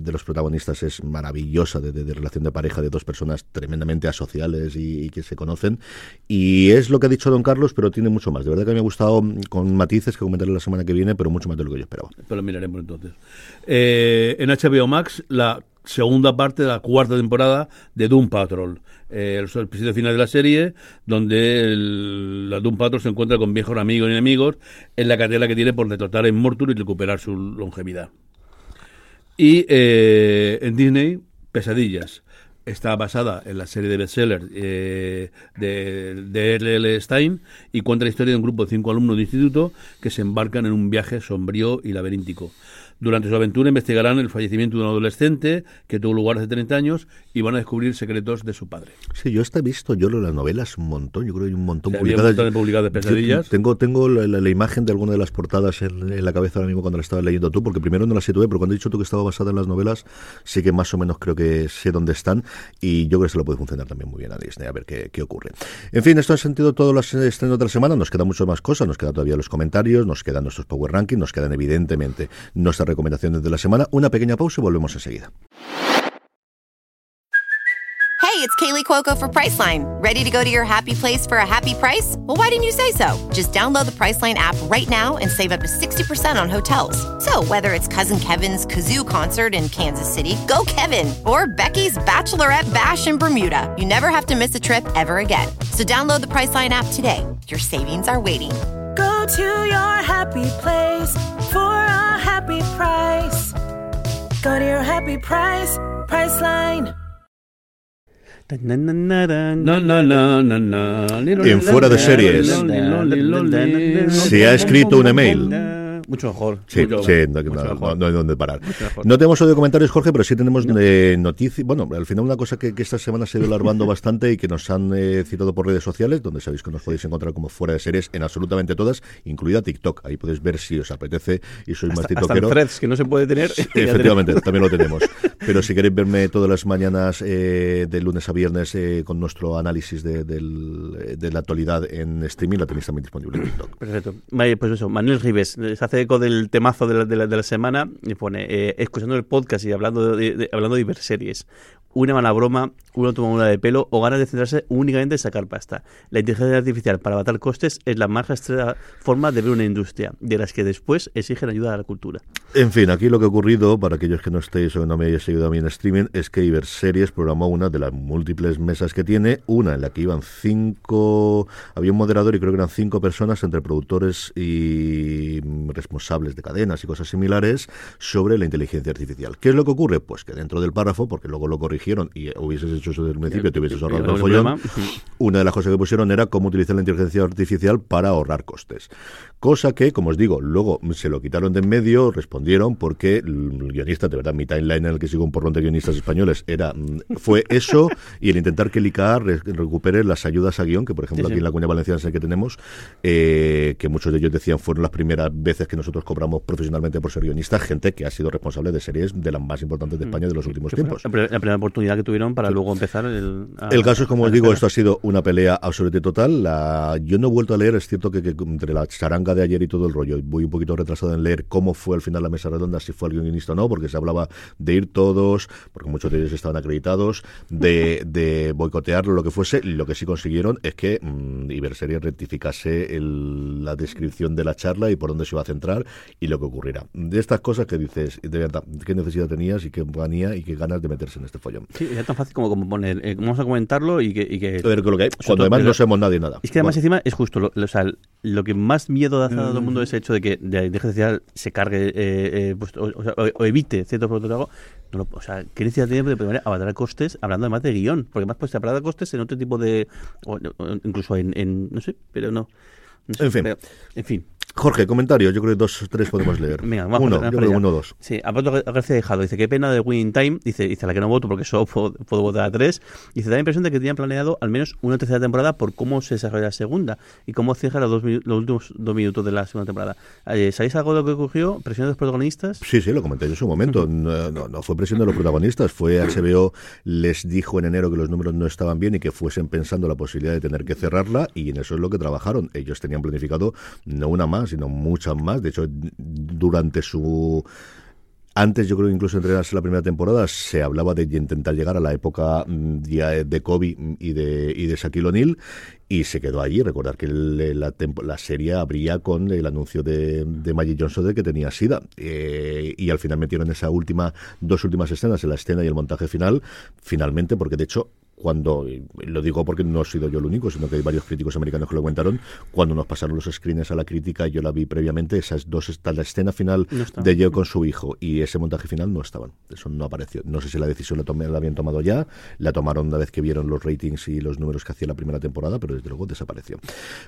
de, los protagonistas es maravillosa, de, de- relación de pareja de dos personas tremendamente asociales y, y que se conocen. Y es lo que ha dicho don Carlos, pero tiene mucho más. De verdad que me ha gustado mm, con matices que comentaré la semana que viene, pero mucho más de lo que yo esperaba. Pero lo miraremos entonces. Eh, en HBO Max, la segunda parte de la cuarta temporada de Doom Patrol. Eh, el episodio final de la serie, donde el, la Doom Patrol se encuentra con viejos amigos y enemigos en la carrera que tiene por derrotar a Immortal y recuperar su longevidad. Y eh, en Disney, Pesadillas. Está basada en la serie de bestsellers eh, de, de R.L. Stein y cuenta la historia de un grupo de cinco alumnos de instituto que se embarcan en un viaje sombrío y laberíntico. Durante su aventura investigarán el fallecimiento de un adolescente que tuvo lugar hace 30 años y van a descubrir secretos de su padre. Sí, yo hasta he visto yo las novelas un montón, yo creo que hay un montón Sí, había un montón de publicadas de pesadillas. Yo Tengo, tengo la, la- la imagen de alguna de las portadas en, en la cabeza ahora mismo cuando la estabas leyendo tú, porque primero no las situé, pero cuando he dicho tú que estaba basada en las novelas, sí que más o menos creo que sé dónde están y yo creo que se lo puede funcionar también muy bien a Disney, a ver qué, qué ocurre. En fin, esto ha sentido todos los estrenos de la semana, nos quedan muchas más cosas, nos quedan todavía los comentarios, nos quedan nuestros Power Rankings, nos quedan evidentemente nuestras recomendaciones de la semana. Una pequeña pausa y volvemos enseguida. Hey, it's Kaylee Cuoco for Priceline. Ready to go to your happy place for a happy price? Well, why didn't you say so? Just download the Priceline app right now and save up to 60% on hotels. So, whether it's Cousin Kevin's Kazoo concert in Kansas City, go Kevin, or Becky's Bachelorette Bash in Bermuda, you never have to miss a trip ever again. So, download the Priceline app today. Your savings are waiting. Go to your happy place for a happy price. Go to your happy price, Priceline. No, no, no, no, no. En Fuera de Series. Se ha escrito un email. Mucho mejor. Sí, no, mucho no- mejor. no hay dónde parar. No tenemos audio comentarios, Jorge, pero sí tenemos eh, noticias. Bueno, al final una cosa que, que esta semana se ha ido larvando bastante y que nos han eh, citado por redes sociales, donde sabéis que nos podéis encontrar como fuera de series en absolutamente todas, incluida TikTok. Ahí podéis ver si os apetece y sois más Hasta, el tiktokeros. que no se puede tener. Efectivamente, también lo tenemos. Pero si queréis verme todas las mañanas eh, de lunes a viernes eh, con nuestro análisis de, del- de la actualidad en streaming, la tenéis también disponible en TikTok. Perfecto. Pues eso, Manuel Rives eh, se hace eco del temazo de la, de la, de semana y pone, eh, escuchando el podcast y hablando de, de- hablando de hiperseries, una mala broma, una tomadura de pelo o ganas de centrarse únicamente en sacar pasta. La inteligencia artificial para matar costes es la más rastrera forma de ver una industria, de las que después exigen ayuda a la cultura. En fin, aquí lo que ha ocurrido, para aquellos que no estéis o no me hayáis seguido a mí en streaming, es que Iberseries programó una de las múltiples mesas que tiene, una en la que iban cinco, había un moderador y creo que eran cinco personas entre productores y responsables de cadenas y cosas similares sobre la inteligencia artificial. ¿Qué es lo que ocurre? Pues que dentro del párrafo, porque luego lo corrigieron y hubieses hecho eso desde el principio, te hubieses ahorrado el ¿Algún follón, una de las cosas que pusieron era cómo utilizar la inteligencia artificial para ahorrar costes. Cosa que, como os digo, luego se lo quitaron de en medio, respondieron porque el guionista, de verdad, mi timeline en el que sigo un porrón de guionistas españoles era mm, fue eso y el intentar que el ICA re- recupere las ayudas a guion, que por ejemplo Sí, sí. aquí en la Comunidad Valenciana el que tenemos, eh, que muchos de ellos decían fueron las primeras veces que nosotros cobramos profesionalmente por ser guionistas, gente que ha sido responsable de series de las más importantes de España de los últimos tiempos. La primera oportunidad que tuvieron para luego empezar el... a- El caso es, como os digo, esto ha sido una pelea absolutamente total. La- yo no he vuelto a leer, es cierto que, que entre la charanga de ayer y todo el rollo, voy un poquito retrasado en leer cómo fue al final la mesa redonda, si fue el guionista o no, porque se hablaba de ir todos, porque muchos de ellos estaban acreditados, de, de boicotearlo, lo que fuese. Y lo que sí consiguieron es que mm, Iberseries rectificase el- la descripción de la charla y por dónde se iba a centrar y lo que ocurrirá. De estas cosas que dices, de verdad, qué necesidad tenías y qué manía y qué ganas de meterse en este follón. Sí, era tan fácil como, como poner, eh, vamos a comentarlo y que... Y que ver es lo que hay, cuando además no sabemos nadie nada. Es que además Bueno. encima es justo, lo, lo- o sea, lo que más miedo da a todo el mundo es el hecho de que de inteligencia artificial se cargue eh, eh, pues, o, o sea, o- o evite ciertos productos de algo. No lo- o sea, ¿qué necesidad tiene de poder abaratar costes hablando además de guion? Porque además pues abaratar costes en otro tipo de... o- o incluso en, en- no sé, pero no. no sé, En fin. pero- en fin. Jorge, comentarios. Yo creo que dos o tres podemos leer. Venga, vamos uno, para- yo creo uno dos. Sí, Alberto García Dejado dice, qué pena de Winning Time, dice, dice a la que no voto porque solo puedo, puedo votar a tres, dice, da la impresión de que tenían planeado al menos una tercera temporada por cómo se desarrolla la segunda y cómo cierra los, dos los últimos dos minutos de la segunda temporada. Eh, ¿Sabéis algo de lo que ocurrió? ¿Presión de los protagonistas? Sí, sí, lo comenté yo en su momento. No, no, no fue presión de los protagonistas. Fue HBO les dijo en enero que los números no estaban bien y que fuesen pensando la posibilidad de tener que cerrarla y en eso es lo que trabajaron. Ellos tenían planificado no una más, sino muchas más. De hecho, durante su Antes, yo creo que incluso entrenarse la primera temporada, se hablaba de intentar llegar a la época mm, de Kobe y de, y de Shaquille O'Neal y se quedó allí. Recordar que la, la serie abría con el anuncio de, de Magic Johnson de que tenía SIDA. Eh, y al final metieron esa última, dos últimas escenas, en la escena y el montaje final, finalmente, porque de hecho cuando, lo digo porque no he sido yo el único, sino que hay varios críticos americanos que lo comentaron, cuando nos pasaron los screens a la crítica, yo la vi previamente, esas dos, está la escena final No de Joe con su hijo y ese montaje final no estaban, eso no apareció. No sé si la decisión la, tomé- la habían tomado ya, la tomaron una vez que vieron los ratings y los números que hacía la primera temporada, pero desde luego desapareció.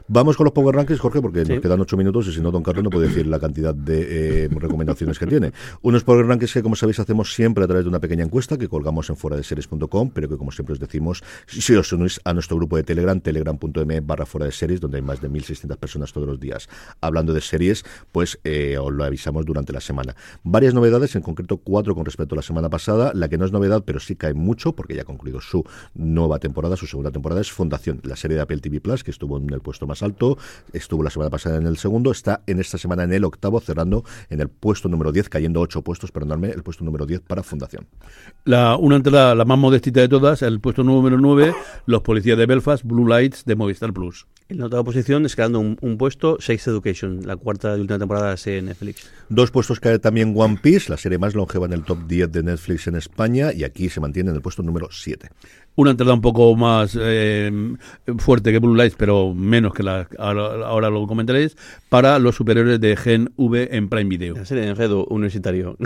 Vamos con los Power Rankings, Jorge, porque Sí. nos quedan ocho minutos y si no, Don Carlos no puede decir la cantidad de eh, recomendaciones que tiene. Unos Power Rankings que, como sabéis, hacemos siempre a través de una pequeña encuesta que colgamos en fuera de series.com, pero que, como siempre os decimos, si os unís a nuestro grupo de Telegram, telegram.m barra fuera de series, donde hay más de 1.600 personas todos los días hablando de series, pues eh, os lo avisamos durante la semana. Varias novedades, en concreto cuatro con respecto a la semana pasada. La que no es novedad, pero sí cae mucho, porque ya ha concluido su nueva temporada, su segunda temporada, es Fundación, la serie de Apple TV Plus, que estuvo en el puesto más alto, estuvo la semana pasada en el segundo, está en esta semana en el octavo, cerrando en el puesto número 10, cayendo ocho puestos, perdonadme, el puesto número 10 para Fundación. La, una entrada, la más modestita de todas, el puesto número 9, Los Policías de Belfast, Blue Lights de Movistar Plus. En la otra posición, escalando un, un puesto, Sex Education, la cuarta y última temporada de la serie de Netflix. Dos puestos cae también One Piece, la serie más longeva en el top 10 de Netflix en España, y aquí se mantiene en el puesto número 7. Una entrada un poco más eh, fuerte que Blue Lights, pero menos que la ahora, ahora lo comentaréis, para los superiores de Gen V en Prime Video. La serie de enredo universitario.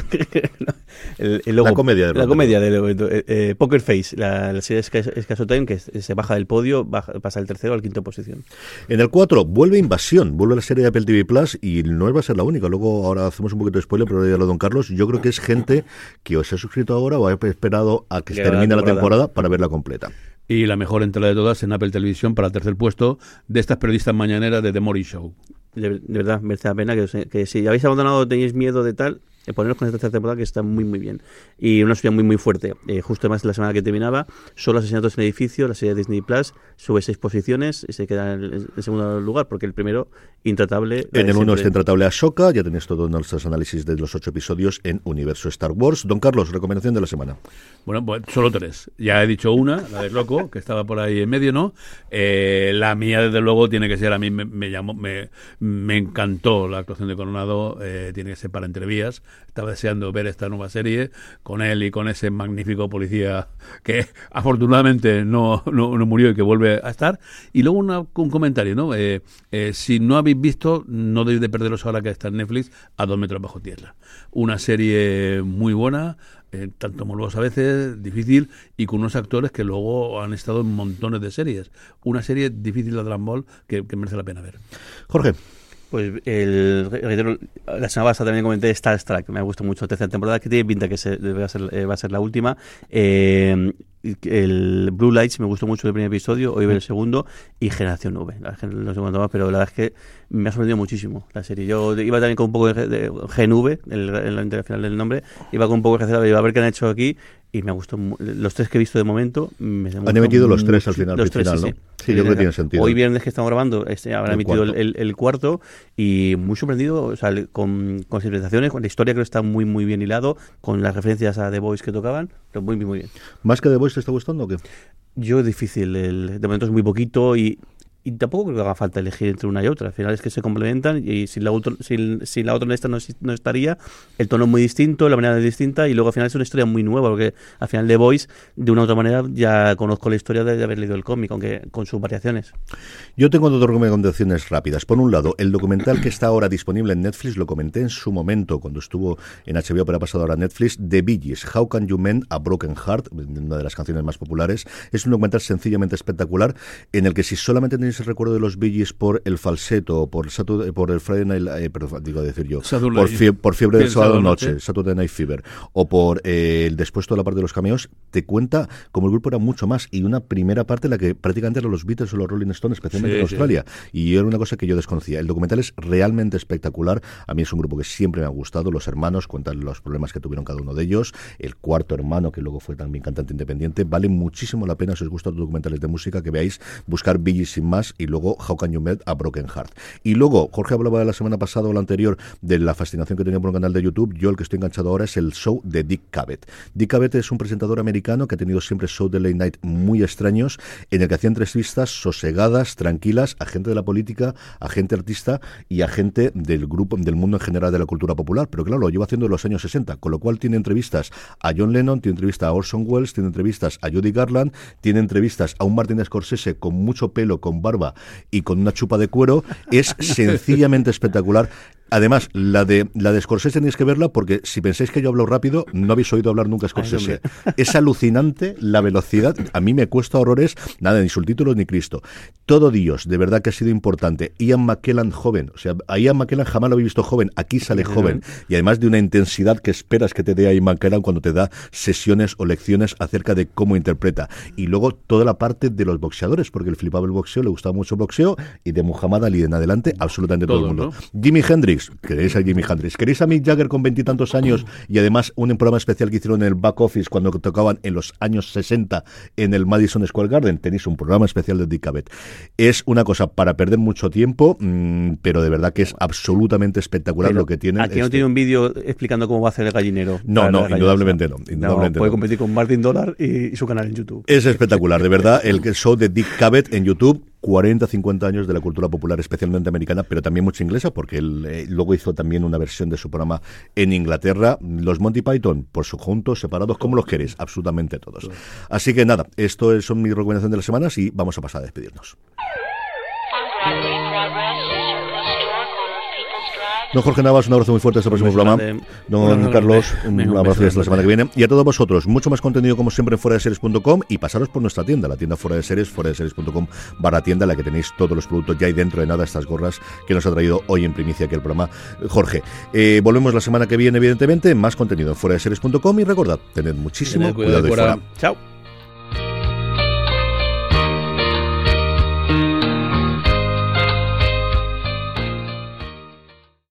el, el logo- La comedia de La comedia de eh, eh, Poker Face, la, la serie Escaso Escaso Time, que se baja del podio, baja- pasa del tercero al quinto posición. En el 4, vuelve Invasión, vuelve la serie de Apple TV Plus y no va a ser la única. Luego, ahora hacemos un poquito de spoiler, pero ya lo don Carlos. Yo creo que es gente que os ha suscrito ahora o ha esperado a que la termine la temporada. temporada para verla completa. Y la mejor entrada de todas en Apple Televisión para el tercer puesto de estas periodistas mañaneras de The Morning Show. De, de verdad, merece la pena que, os- que si habéis abandonado, tenéis miedo de tal, eh, poneros con esta tercera temporada que está muy muy bien. Y una historia muy muy fuerte. Eh, justo además la semana que terminaba, solo asesinatos en el edificio, la serie de Disney Plus, sube seis posiciones y se queda en, en segundo lugar, porque el primero, intratable. En el 1 siempre. está intratable Ahsoka, ya tenéis todos nuestros análisis de los ocho episodios en Universo Star Wars. Don Carlos, recomendación de la semana. Bueno, pues solo tres. Ya he dicho una, la de Loco, que estaba por ahí en medio, ¿no? Eh, la mía, desde luego, tiene que ser, a mí me, me llamó, me, me encantó la actuación de Coronado, eh, tiene que ser para entrevías. Estaba deseando ver esta nueva serie con él y con ese magnífico policía que afortunadamente no, no, no murió y que vuelve a estar. Y luego una- un comentario, ¿no? Eh, eh, si no habéis visto, no debéis de perderos ahora que está en Netflix, a dos metros bajo tierra. Una serie muy buena, eh, tanto morbosa a veces, difícil, y con unos actores que luego han estado en montones de series. Una serie difícil de Dragon Ball que, que merece la pena ver. Jorge. Pues el, reitero, la semana pasada también comenté Star Trek, me ha gustado mucho la tercera temporada, que tiene pinta que se, va, a ser, eh, va a ser la última. Eh, el Blue Lights me gustó mucho el primer episodio, hoy ver el segundo, y Generación V. La gen- No sé cuánto más, pero la verdad es que me ha sorprendido muchísimo la serie. Yo iba también con un poco de, de GNV, el, el, el final del nombre, iba con un poco de reserva, iba a ver qué han hecho aquí, y me ha gustado. Los tres que he visto de momento, me han Han emitido los tres al final, Los al tres, final, sí, ¿no? sí. Sí, yo creo que tiene sentido. Hoy viernes que estamos grabando, este, habrán El emitido el, cuarto. el- el cuarto y muy sorprendido, o sea, con, con presentaciones, con la historia creo que está muy muy bien hilado, con las referencias a The Voice que tocaban, muy muy bien. ¿Más que The Voice te está gustando o qué? Yo es difícil, el, de momento es muy poquito y, y tampoco creo que haga falta elegir entre una y otra. Al final es que se complementan y si la, otra si, la otra en esta no, estaría, el tono es muy distinto, la manera es distinta y luego al final es una historia muy nueva porque al final The Voice, de una u otra manera, ya conozco la historia de haber leído el cómic, aunque con sus variaciones. Yo tengo dos recomendaciones rápidas. Por un lado, el documental que está ahora disponible en Netflix, lo comenté en su momento cuando estuvo en HBO, pero ha pasado ahora a Netflix, The Gees, How Can You Mend a Broken Heart, una de las canciones más populares. Es un documental sencillamente espectacular en el que si solamente tenéis el recuerdo de los Gees por el falseto, por, Saturday- por el Friday Night, eh, perdón, digo decir yo, Saturday- por, fie- por fiebre del sábado noche. Saturday Night Fever, o por eh, el después toda la parte de los cameos, te cuenta como el grupo era mucho más y una primera parte en la que prácticamente eran los Beatles o los Rolling Stones, especialmente Sí, en sí. Australia. Y era una cosa que yo desconocía. El documental es realmente espectacular. A mí es un grupo que siempre me ha gustado. Los hermanos cuentan los problemas que tuvieron cada uno de ellos. El cuarto hermano, que luego fue también cantante independiente. Vale muchísimo la pena, si os gustan los documentales de música, que veáis buscar Gees sin más más, y luego How Can You Met a Broken Heart. Y luego, Jorge hablaba la semana pasada o la anterior de la fascinación que tenía por un canal de YouTube. Yo el que estoy enganchado ahora es el show de Dick Cavett. Dick Cavett es un presentador americano que ha tenido siempre shows de late night muy extraños, en el que hacía entrevistas sosegadas, tranquilas, a gente de la política, a gente artista y a gente del grupo, del mundo en general de la cultura popular. Pero claro, lo lleva haciendo en los años 60, con lo cual tiene entrevistas a John Lennon, tiene entrevistas a Orson Welles, tiene entrevistas a Judy Garland, tiene entrevistas a un Martin Scorsese con mucho pelo, con y con una chupa de cuero. Es sencillamente espectacular. Además, la de la de Scorsese tenéis que verla porque si pensáis que yo hablo rápido, no habéis oído hablar nunca Scorsese. es alucinante la velocidad. A mí me cuesta horrores, nada, ni subtítulos ni Cristo. Todo Dios, de verdad que ha sido importante. Ian McKellen joven, o sea, a Ian McKellen jamás lo había visto joven, aquí sale joven. Y además de una intensidad que esperas que te dé Ian McKellen cuando te da sesiones o lecciones acerca de cómo interpreta. Y luego toda la parte de los boxeadores, porque el flipaba el boxeo, le gustaba mucho el boxeo, y de Muhammad Ali en adelante, absolutamente todo, el mundo. Jimi Hendrix, queréis a Jimi Hendrix, queréis a Mick Jagger con veintitantos años y además un programa especial que hicieron en el back office cuando tocaban en los años 60 en el Madison Square Garden, tenéis un programa especial de Dick Cavett. Es una cosa para perder mucho tiempo, mm, pero de verdad que es absolutamente espectacular lo que tiene. Aquí no este- tiene un vídeo explicando cómo va a hacer el gallinero. No, no, indudablemente no, puede no. competir con Martin Dollar y, y su canal en YouTube. Es espectacular, de verdad, el show de Dick Cavett en YouTube. 40, 50 años de la cultura popular, especialmente americana, pero también mucha inglesa, porque él eh, luego hizo también una versión de su programa en Inglaterra. Los Monty Python, por su juntos, separados, como los queréis, absolutamente todos. Así que nada, esto es- son mis recomendaciones de las semanas y vamos a pasar a despedirnos. Don Jorge Navas, un abrazo muy fuerte hasta el próximo programa. Don Carlos, un abrazo hasta la semana que viene. Y a todos vosotros, mucho más contenido como siempre en fuera de series.com y pasaros por nuestra tienda, la tienda fuera de series, fuera de series.com barra tienda, en la que tenéis todos los productos ya hay dentro de nada estas gorras que nos ha traído hoy en primicia aquí el programa Jorge. Eh, volvemos la semana que viene, evidentemente, más contenido en fuera de series.com y recordad, tened muchísimo Tened cuidado cuidado, de fuera. Chao.